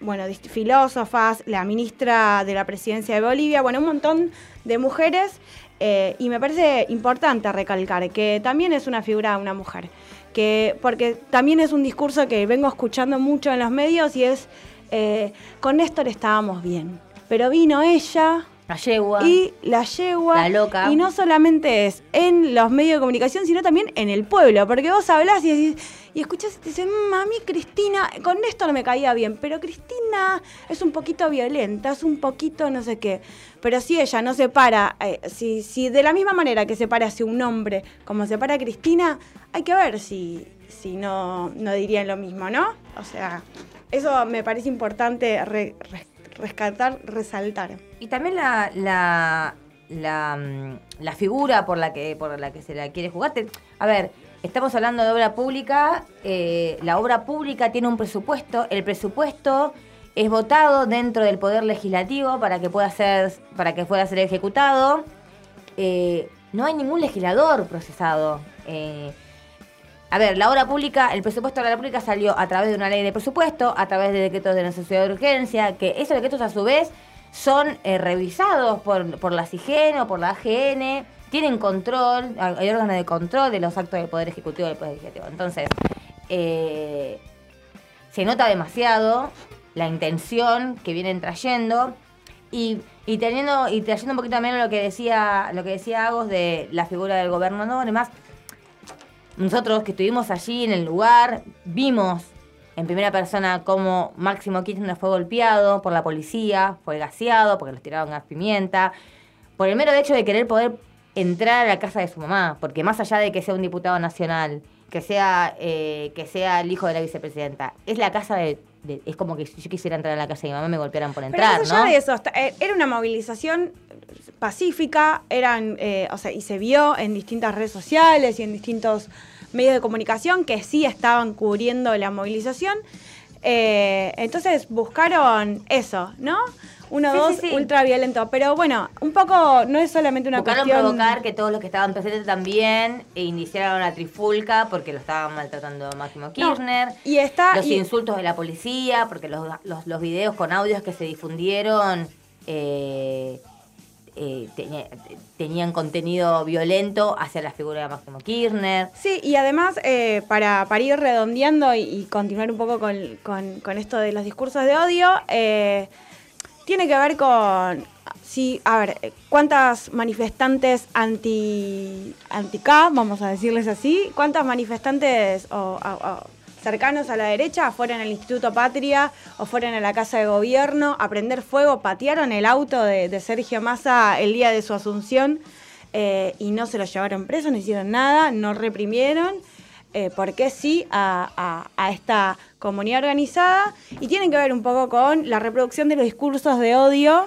bueno, filósofas, la ministra de la presidencia de Bolivia, bueno, un montón de mujeres, y me parece importante recalcar que también es una figura de una mujer, que, porque también es un discurso que vengo escuchando mucho en los medios y es, eh, con Néstor estábamos bien, pero vino ella, La yegua. y la yegua. La loca. Y no solamente es en los medios de comunicación, sino también en el pueblo. Porque vos hablás y, decís- y escuchás y te dicen, "Mm, a mí Cristina, con esto no me caía bien, pero Cristina es un poquito violenta, es un poquito no sé qué. Pero si ella no se para, eh, si, si de la misma manera que se para hacia un hombre como se para Cristina, hay que ver si, si no, no dirían lo mismo, ¿no? O sea, eso me parece importante re- re- rescatar, resaltar. Y también la, la, la, mm, la figura por la que por la que se la quiere jugar. A ver, estamos hablando de obra pública. eh, la obra pública tiene un presupuesto. El presupuesto es votado dentro del poder legislativo para que pueda ser para que pueda ser ejecutado. Eh, no hay ningún legislador procesado. Eh, a ver, la obra pública, el presupuesto de la obra pública salió a través de una ley de presupuesto, a través de decretos de necesidad de urgencia, que esos decretos a su vez son eh, revisados por, por la CIGEN o por la AGN, tienen control, hay órganos de control de los actos del Poder Ejecutivo y del Poder Legislativo. Entonces, eh, se nota demasiado la intención que vienen trayendo y, teniendo y trayendo un poquito también lo que decía lo que decía Agos de la figura del gobernador y demás nosotros que estuvimos allí en el lugar vimos en primera persona cómo Máximo Kirchner fue golpeado por la policía, fue gaseado porque les tiraron gas pimienta, por el mero hecho de querer poder entrar a la casa de su mamá, porque más allá de que sea un diputado nacional, que sea eh, que sea el hijo de la vicepresidenta, es la casa de, de- es como que si yo quisiera entrar a la casa de mi mamá me golpearan por Pero entrar, más allá ¿no? de eso, eh, era una movilización pacífica, eran, eh, o sea, y se vio en distintas redes sociales y en distintos medios de comunicación que sí estaban cubriendo la movilización. Eh, entonces buscaron eso, ¿no? Uno, Sí, dos, sí, sí. ultra violento. Pero bueno, un poco, no es solamente una Buscaron cuestión... provocar que todos los que estaban presentes también e iniciaron una trifulca porque lo estaban maltratando Máximo Kirchner. y está... los y- insultos de la policía, porque los, los, los videos con audios que se difundieron eh, eh, tenía- tenían contenido violento hacia la figura de Máximo Kirchner. Sí, y además, eh, para, para ir redondeando y, continuar un poco con, con- esto de los discursos de odio, eh, tiene que ver con, sí, a ver, cuántas manifestantes anti, anti-K, vamos a decirles así, cuántas manifestantes o cercanos a la derecha fueron al Instituto Patria o fueron a la Casa de Gobierno a prender fuego, patearon el auto de, Sergio Massa el día de su asunción eh, y no se lo llevaron preso, no hicieron nada, no reprimieron, eh, porque sí a esta comunidad organizada y tienen que ver un poco con la reproducción de los discursos de odio,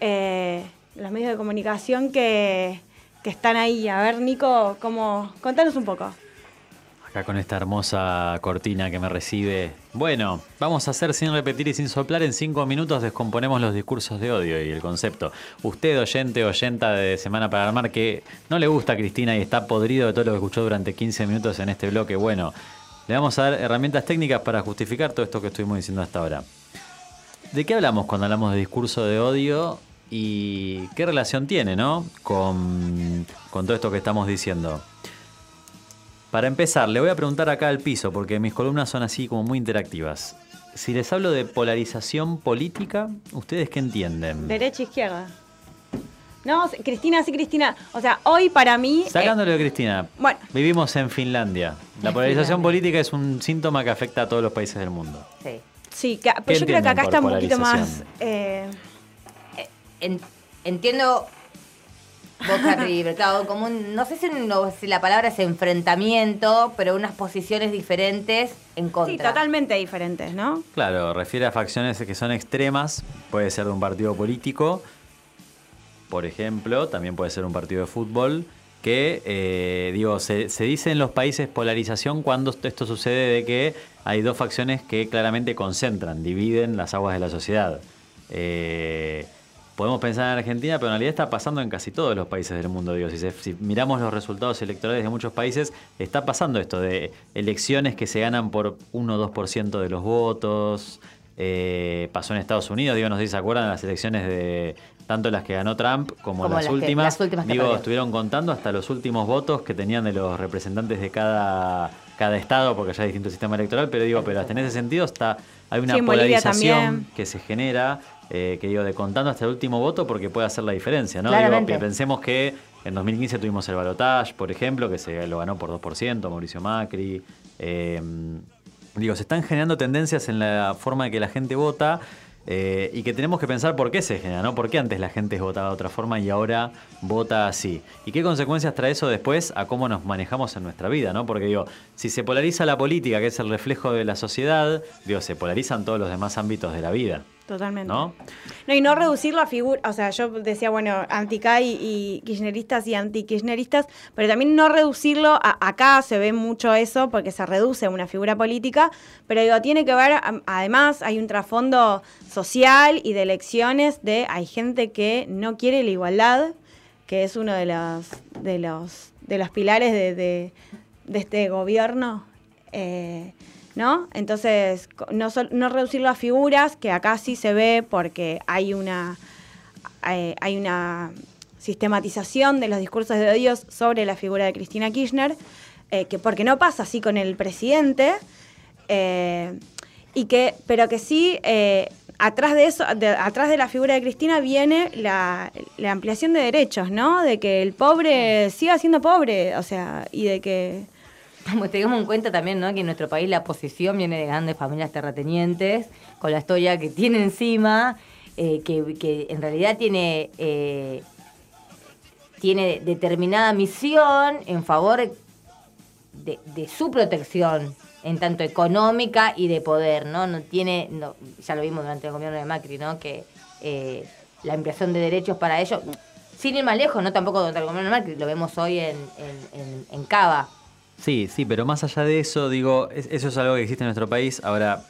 eh, los medios de comunicación que, que están ahí. A ver, Nico, ¿cómo? contanos un poco. Acá con esta hermosa cortina que me recibe. Bueno, vamos a hacer sin repetir y sin soplar. En cinco minutos descomponemos los discursos de odio y el concepto. Usted, oyente, oyenta de Semana para Armar, que no le gusta a Cristina y está podrido de todo lo que escuchó durante 15 minutos en este bloque, bueno, le vamos a dar herramientas técnicas para justificar todo esto que estuvimos diciendo hasta ahora. ¿De qué hablamos cuando hablamos de discurso de odio y qué relación tiene, ¿no? Con, con todo esto que estamos diciendo. Para empezar, le voy a preguntar acá al piso, porque mis columnas son así como muy interactivas. Si les hablo de polarización política, ¿ustedes qué entienden? Derecha, izquierda. No, Cristina, sí, Cristina. O sea, hoy para mí. eh, Sacándole de Cristina, bueno. vivimos en Finlandia. La polarización Finlandia. política es un síntoma que afecta a todos los países del mundo. Sí. Sí, que- pero yo creo que acá está un poquito más. eh, En- entiendo Boca River, claro, como un- no sé si, no- si la palabra es enfrentamiento, pero unas posiciones diferentes en contra. sí, totalmente diferentes, ¿no? Claro, refiere a facciones que son extremas, puede ser de un partido político, por ejemplo, también puede ser un partido de fútbol, que, eh, digo, se, se dice en los países polarización cuando esto sucede de que hay dos facciones que claramente concentran, dividen las aguas de la sociedad. Eh, podemos pensar en Argentina, pero en realidad está pasando en casi todos los países del mundo. Digo, si, se- si miramos los resultados electorales de muchos países, está pasando esto de elecciones que se ganan por 1 o 2% de los votos. Eh, pasó en Estados Unidos, digo, no sé si se acuerdan de las elecciones de tanto las que ganó Trump como, Como las, las que- últimas. las últimas que digo, perdió. estuvieron contando hasta los últimos votos que tenían de los representantes de cada, cada estado, porque ya hay distinto sistema electoral, pero digo, pero hasta en ese sentido está, hay una Sí, polarización que se genera, eh, que digo, de contando hasta el último voto porque puede hacer la diferencia, ¿no? Digo, pensemos que en 2015 tuvimos el balotage, por ejemplo, que se lo ganó por 2%, Mauricio Macri. eh, digo, se están generando tendencias en la forma de que la gente vota. eh, y que tenemos que pensar por qué se genera, ¿no? ¿Por qué antes la gente votaba de otra forma y ahora vota así? ¿Y qué consecuencias trae eso después a cómo nos manejamos en nuestra vida, ¿no? Porque digo, si se polariza la política, que es el reflejo de la sociedad, digo, se polarizan todos los demás ámbitos de la vida, Totalmente. ¿no? No, y no reducir la figura, o sea, yo decía, bueno, anti-Kai y kirchneristas y anti-kirchneristas, pero también no reducirlo, a- acá se ve mucho eso porque se reduce a una figura política, pero digo, tiene que ver, además hay un trasfondo social y de elecciones de, hay gente que no quiere la igualdad, que es uno de los, de los, de los pilares de, de- de este gobierno. eh, ¿no? Entonces, no, sol- no reducirlo a figuras, que acá sí se ve porque hay una, eh, hay una sistematización de los discursos de odios sobre la figura de Cristina Kirchner, eh, que porque no pasa así con el presidente, eh, y que, pero que sí, eh, atrás de eso, de- atrás de la figura de Cristina viene la, la ampliación de derechos, ¿no? De que el pobre siga siendo pobre, o sea, y de que... Tengamos en cuenta también, ¿no? Que en nuestro país la oposición viene de grandes familias terratenientes, con la historia que tiene encima, eh, que, en realidad tiene, eh, tiene determinada misión en favor de, su protección, en tanto económica y de poder, ¿no? No tiene, ya lo vimos durante el gobierno de Macri, ¿no? Que eh, la ampliación de derechos para ellos, sin ir más lejos, no tampoco durante el gobierno de Macri, lo vemos hoy en, en, en, en Cava. Sí, sí, pero más allá de eso, digo, es- eso es algo que existe en nuestro país. Ahora,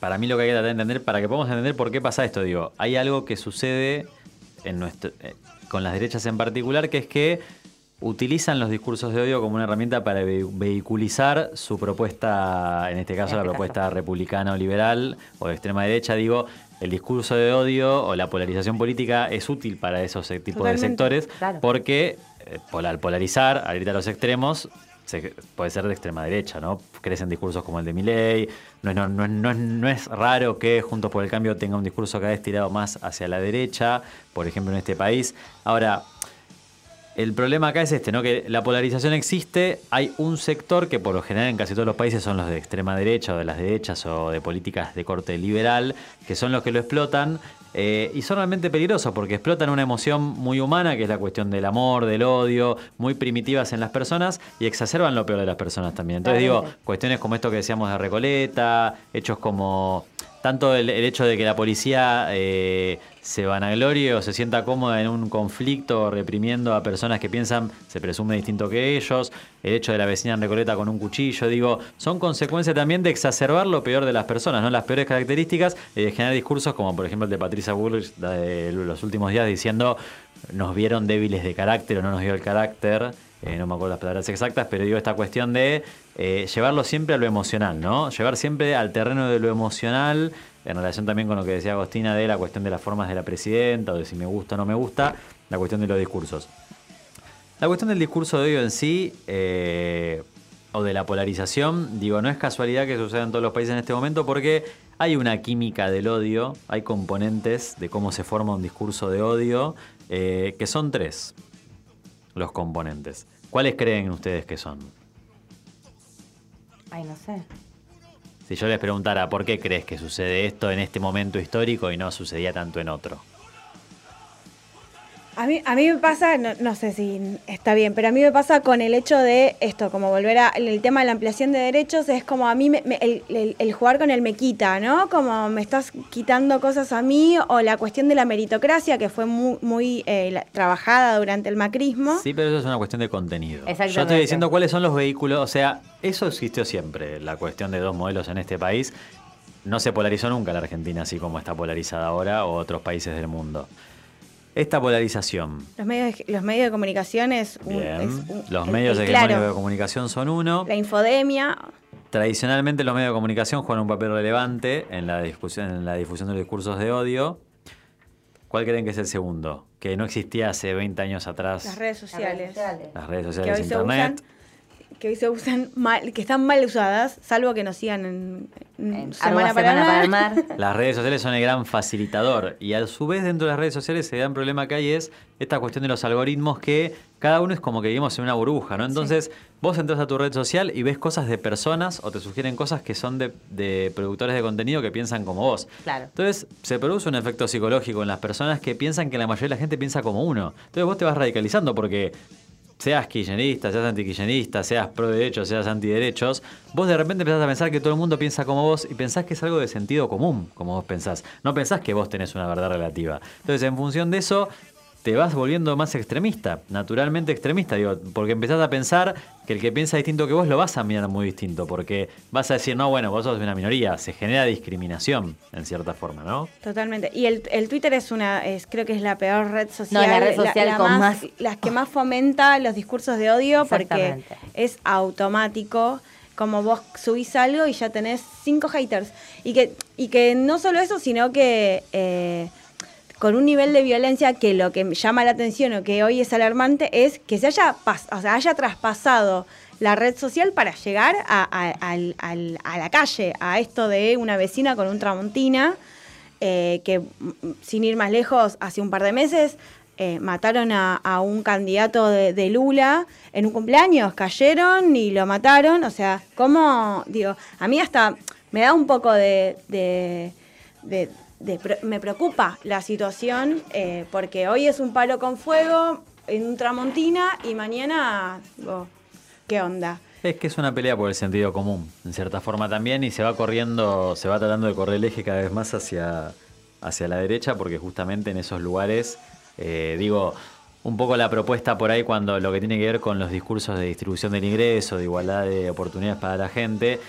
para mí lo que hay que tratar de entender, para que podamos entender por qué pasa esto, digo, hay algo que sucede en nuestro, eh, con las derechas en particular, que es que utilizan los discursos de odio como una herramienta para ve- vehiculizar su propuesta, en este caso En la este propuesta republicana o liberal o de extrema derecha, digo, el discurso de odio o la polarización política es útil para esos tipos de sectores claro. porque eh, al polarizar, al ir a los extremos, puede ser de extrema derecha, ¿no? Crecen discursos como el de Milley. No, no es raro que Juntos por el Cambio tenga un discurso cada vez tirado más hacia la derecha, por ejemplo, en este país. Ahora, el problema acá es este, ¿no? Que la polarización existe, hay un sector que por lo general en casi todos los países son los de extrema derecha o de las derechas o de políticas de corte liberal, que son los que lo explotan eh, y son realmente peligrosos porque explotan una emoción muy humana, que es la cuestión del amor, del odio, muy primitivas en las personas y exacerban lo peor de las personas también. Entonces digo, cuestiones como esto que decíamos de Recoleta, hechos como tanto el, el hecho de que la policía eh, se vanaglorie o se sienta cómoda en un conflicto reprimiendo a personas que piensan, se presume distinto que ellos, el hecho de la vecina en Recoleta con un cuchillo, digo, son consecuencia también de exacerbar lo peor de las personas, ¿no? Las peores características y de generar discursos como por ejemplo el de Patricia Bullrich de los últimos días diciendo nos vieron débiles de carácter o no nos dio el carácter. Eh, no me acuerdo las palabras exactas, pero digo esta cuestión de eh, llevarlo siempre a lo emocional, ¿no? Llevar siempre al terreno de lo emocional, en relación también con lo que decía Agostina de la cuestión de las formas de la presidenta, o de si me gusta o no me gusta, la cuestión de los discursos. La cuestión del discurso de odio en sí, eh, o de la polarización, digo, no es casualidad que suceda en todos los países en este momento porque hay una química del odio, hay componentes de cómo se forma un discurso de odio, que son tres los componentes. ¿Cuáles creen ustedes que son? Ay, no sé. Si yo les preguntara por qué crees que sucede esto en este momento histórico y no sucedía tanto en otro. A mí, a mí me pasa, no, no sé si está bien, pero a mí me pasa con el hecho de esto, como volver a el tema de la ampliación de derechos, es como a mí me- me- el, el- el jugar con el me quita, ¿no? Como me estás quitando cosas a mí, o la cuestión de la meritocracia, que fue muy, muy eh, la- trabajada durante el macrismo. Sí, pero eso es una cuestión de contenido. Yo estoy diciendo cuáles son los vehículos, o sea, eso existió siempre, la cuestión de dos modelos en este país. No se polarizó nunca la Argentina así como está polarizada ahora o otros países del mundo. Esta polarización, Los medios, de- los medios de comunicación es un... bien, es un- los medios el hegemónicos claro, de comunicación son uno. La infodemia, Tradicionalmente los medios de comunicación juegan un papel relevante en la discusión, en la difusión de los discursos de odio. ¿Cuál creen que es el segundo? Que no existía hace 20 años atrás las redes sociales. las redes sociales, hoy se internet. usan que hoy se usan mal, que están mal usadas, salvo que nos sigan en, en En semana, para, Semana para el Armar. Mar. Las redes sociales son el gran facilitador y a su vez dentro de las redes sociales el gran problema que hay es esta cuestión de los algoritmos que cada uno es como que vivimos en una burbuja, ¿no? Entonces vos entras a tu red social y ves cosas de personas o te sugieren cosas que son de, de productores de contenido que piensan como vos. Claro. Entonces se produce un efecto psicológico en las personas que piensan que la mayoría de la gente piensa como uno. Entonces vos te vas radicalizando porque seas kirchnerista, seas antikirchnerista, seas pro derechos, seas antiderechos, vos de repente empezás a pensar que todo el mundo piensa como vos y pensás que es algo de sentido común, como vos pensás. No pensás que vos tenés una verdad relativa. Entonces, en función de eso, te vas volviendo más extremista, naturalmente extremista, digo, porque empezás a pensar que el que piensa distinto que vos lo vas a mirar muy distinto, porque vas a decir, no, bueno, vos sos una minoría, se genera discriminación, en cierta forma, ¿no? Totalmente. Y el, el Twitter es una, es, creo que es la peor red social. No, la red social con más- Las que más fomenta los discursos de odio porque es automático. Como vos subís algo y ya tenés cinco haters. Y que, y que no solo eso, sino que eh, con un nivel de violencia que lo que llama la atención o que hoy es alarmante es que se haya, o sea, haya traspasado la red social para llegar a, a- la calle, a esto de una vecina con un tramontina, eh, que mm, sin ir más lejos, hace un par de meses eh, mataron a, un candidato de, Lula en un cumpleaños, cayeron y lo mataron, o sea, ¿cómo? Digo, a mí hasta me da un poco de- me preocupa la situación eh, porque hoy es un palo con fuego en un tramontina y mañana, ¿qué onda? Es que es una pelea por el sentido común, en cierta forma también, y se va corriendo, se va tratando de correr el eje cada vez más hacia, hacia la derecha, porque justamente en esos lugares, eh, digo, un poco la propuesta por ahí cuando lo que tiene que ver con los discursos de distribución del ingreso, de igualdad de oportunidades para la gente,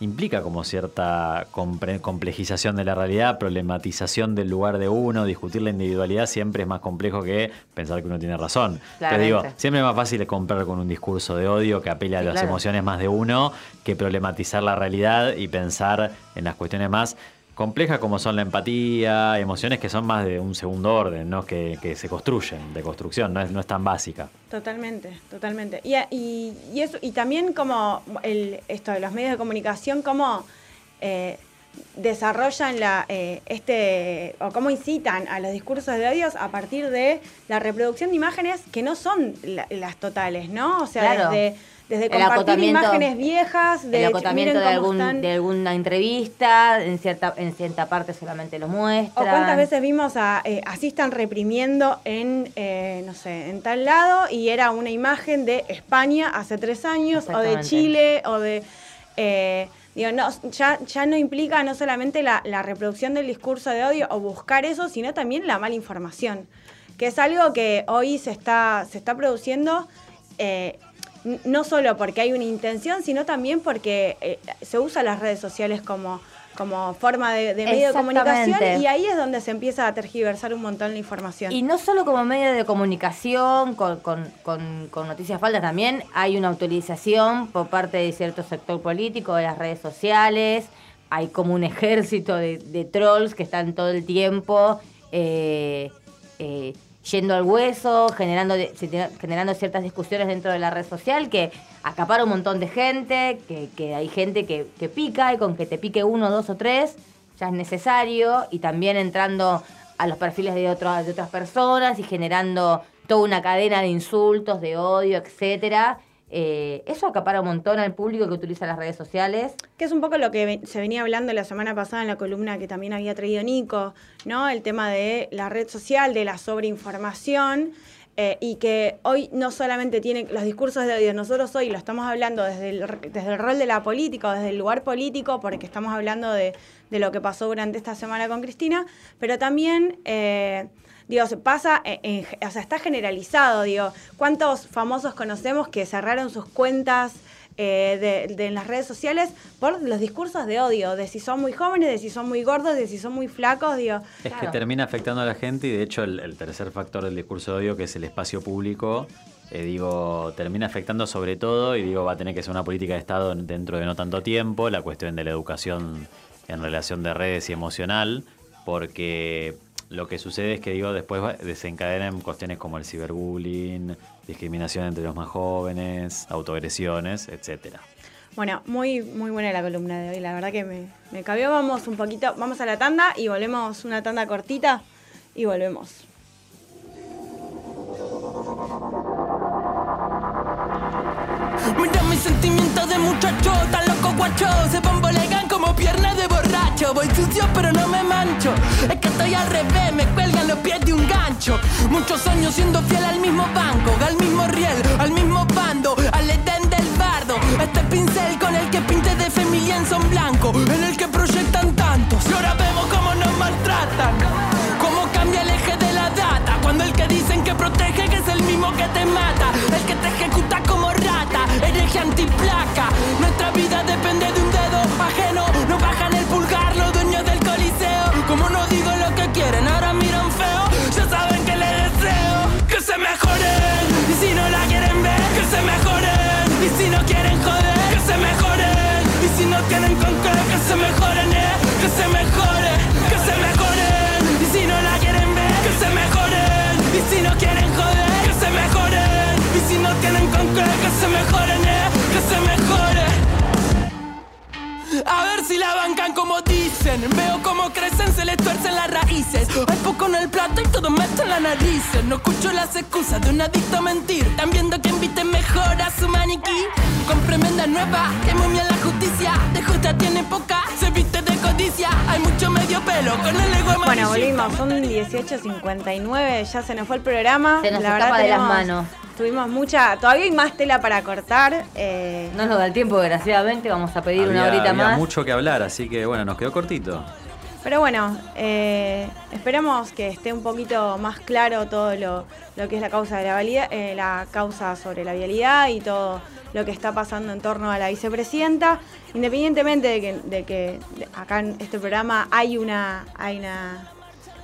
implica como cierta complejización de la realidad, problematización del lugar de uno, discutir la individualidad siempre es más complejo que pensar que uno tiene razón. Te digo, siempre es más fácil comprar con un discurso de odio que apele a Sí, las claro. emociones más de uno que problematizar la realidad y pensar en las cuestiones más complejas como son la empatía, emociones que son más de un segundo orden, ¿no? que, que se construyen, de construcción, no es, no es tan básica. Totalmente, totalmente. Y, y, y eso, y también como el, esto de los medios de comunicación, cómo eh, desarrollan la, eh, este, o cómo incitan a los discursos de odios a partir de la reproducción de imágenes que no son la- las totales, ¿no? O sea, Claro. desde, desde El compartir imágenes viejas, de el acotamiento de, cómo algún, están- de alguna entrevista, en cierta, en cierta parte solamente lo O muestra. cuántas veces vimos a, eh, así están reprimiendo en, eh, no sé, en tal lado y era una imagen de España hace tres años o de. Chile o de... eh, digo, no, ya, ya no implica no solamente la, la reproducción del discurso de odio o buscar eso, sino también la mala información, que es algo que hoy se está, se está produciendo eh, no solo porque hay una intención, sino también porque eh, se usan las redes sociales como, como forma de, de medio de comunicación y ahí es donde se empieza a tergiversar un montón la información. Y no solo como medio de comunicación, con, con- con- con noticias falsas, también hay una autorización por parte de cierto sector político, de las redes sociales, hay como un ejército de, de trolls que están todo el tiempo eh, eh, yendo al hueso, generando, generando ciertas discusiones dentro de la red social que acapara un montón de gente, que, que hay gente que, que pica y con que te pique uno, dos o tres ya es necesario y también entrando a los perfiles de, otras de otras personas y generando toda una cadena de insultos, de odio, etcétera. Eh, eso acapara un montón al público que utiliza las redes sociales. Que es un poco lo que se venía hablando la semana pasada en la columna que también había traído Nico, ¿no? El tema de la red social, de la sobreinformación. eh, y que hoy no solamente tiene los discursos de odio, nosotros hoy lo estamos hablando desde el, desde el rol de la política o desde el lugar político, porque estamos hablando de, de lo que pasó durante esta semana con Cristina, pero también, eh, digo, se pasa, en- en- o sea, está generalizado, digo, ¿cuántos famosos conocemos que cerraron sus cuentas? eh, de, de en las redes sociales por los discursos de odio, de si son muy jóvenes, de si son muy gordos, de si son muy flacos, digo. Es que termina afectando a la gente y de hecho el, el tercer factor del discurso de odio, que es el espacio público, eh, digo, termina afectando sobre todo y digo, va a tener que ser una política de Estado dentro de no tanto tiempo, la cuestión de la educación en relación de redes y emocional, porque lo que sucede es que digo, después desencadenan cuestiones como el ciberbullying, discriminación entre los más jóvenes, autoagresiones, etcétera. Bueno, muy, muy buena la columna de hoy, la verdad que me, me cabió. Vamos un poquito, vamos a la tanda y volvemos una tanda cortita y volvemos. Mira mis sentimientos de muchacho, guacho Se bambolean como piernas de borracho. Voy sucio pero no me mancho. Es que estoy al revés, me cuelgan los pies de un gancho. Muchos años siendo fiel al mismo banco Al mismo riel, al mismo bando Al edén del bardo. Este pincel con el que pinte de familia en son blanco En el que proyectan tantos. Y ahora vemos cómo nos maltratan Cómo cambia el eje de la data. Cuando el que dicen que protege es el mismo que te mata. El que te ejecuta Nuestra vida depende de un dedo ajeno si la bancan como dicen. Veo cómo crecen, se les tuercen las raíces. Hay poco en el plato y todo meten las narices. No escucho las excusas de un adicto a mentir. Están viendo que inviten mejor a su maniquí. Con tremenda nueva, que muy bien la justicia. De justa tiene poca, se viste de codicia. Hay mucho medio pelo con el ego Bueno, volvimos, son 18.59, ya se nos fue el programa. Se nos la escapa verdad de las tenemos- manos. Tuvimos mucha, todavía hay más tela para cortar. eh, No nos da el tiempo, desgraciadamente. Vamos a pedir una horita había más. mucho que hablar, así que bueno, nos quedó cortito. Pero bueno, eh, esperemos que esté un poquito más claro todo lo, lo que es la causa de la valida- eh, la causa sobre la vialidad y todo lo que está pasando en torno a la vicepresidenta. Independientemente de que, de que acá en este programa hay una, hay una,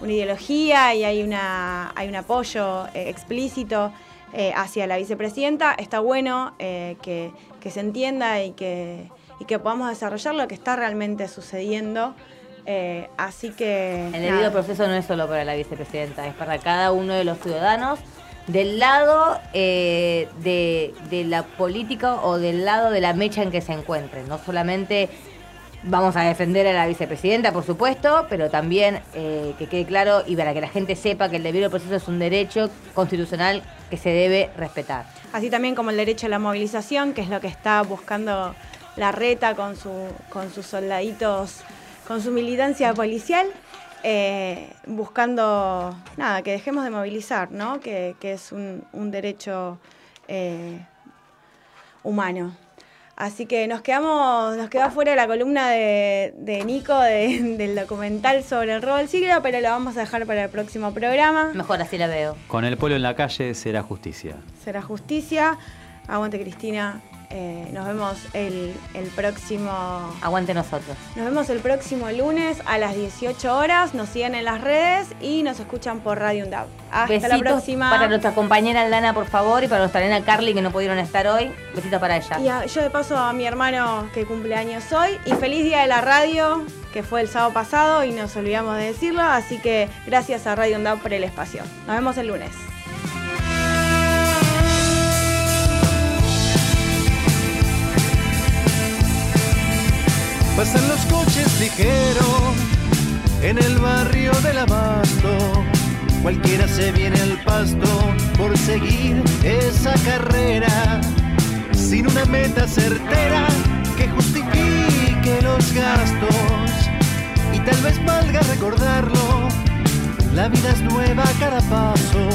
una ideología y hay una, hay un apoyo eh, explícito eh, hacia la vicepresidenta, está bueno eh, que, que se entienda y que, y que podamos desarrollar lo que está realmente sucediendo. Eh, así que. El nada. debido proceso no es solo para la vicepresidenta, es para cada uno de los ciudadanos del lado de, de la política o del lado de la mecha en que se encuentren. No solamente vamos a defender a la vicepresidenta, por supuesto, pero también eh, que quede claro y para que la gente sepa que el debido proceso es un derecho constitucional que se debe respetar. Así también como el derecho a la movilización, que es lo que está buscando la reta con, su, con sus soldaditos, con su militancia policial, eh, buscando, nada, que dejemos de movilizar, ¿no? Que, que es un, derecho eh, humano. Así que nos quedamos, nos quedó fuera la columna de, de Nico de- del documental sobre el robo del siglo, pero lo vamos a dejar para el próximo programa. Mejor así la veo. Con el pueblo en la calle será justicia. será justicia. Aguante Cristina. Eh, nos vemos el, el próximo. Aguante nosotros. Nos vemos el próximo lunes a las 18 horas. Nos siguen en las redes y nos escuchan por Radio Undab. Hasta Besitos la próxima. para nuestra compañera Aldana, por favor, y para nuestra nena Carly, que no pudieron estar hoy. Besitos para ella. Y a- yo de paso a mi hermano que cumple años hoy. Y feliz día de la radio, que fue el sábado pasado y nos olvidamos de decirlo. Así que gracias a Radio Undab por el espacio. Nos vemos el lunes. Pasan los coches ligeros en el barrio del abasto. Cualquiera se viene al pasto por seguir esa carrera. Sin una meta certera que justifique los gastos. Y tal vez valga recordarlo, la vida es nueva a cada paso.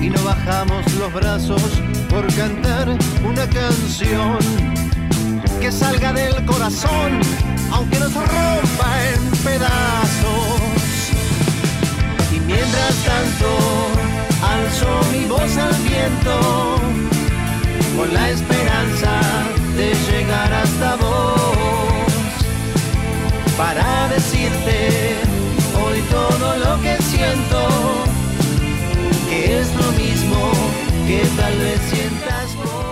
Y no bajamos los brazos por cantar una canción que salga del corazón, aunque nos rompa en pedazos. Y mientras tanto, alzo mi voz al viento, con la esperanza de llegar hasta vos, para decirte hoy todo lo que siento, que es lo mismo que tal vez sientas vos.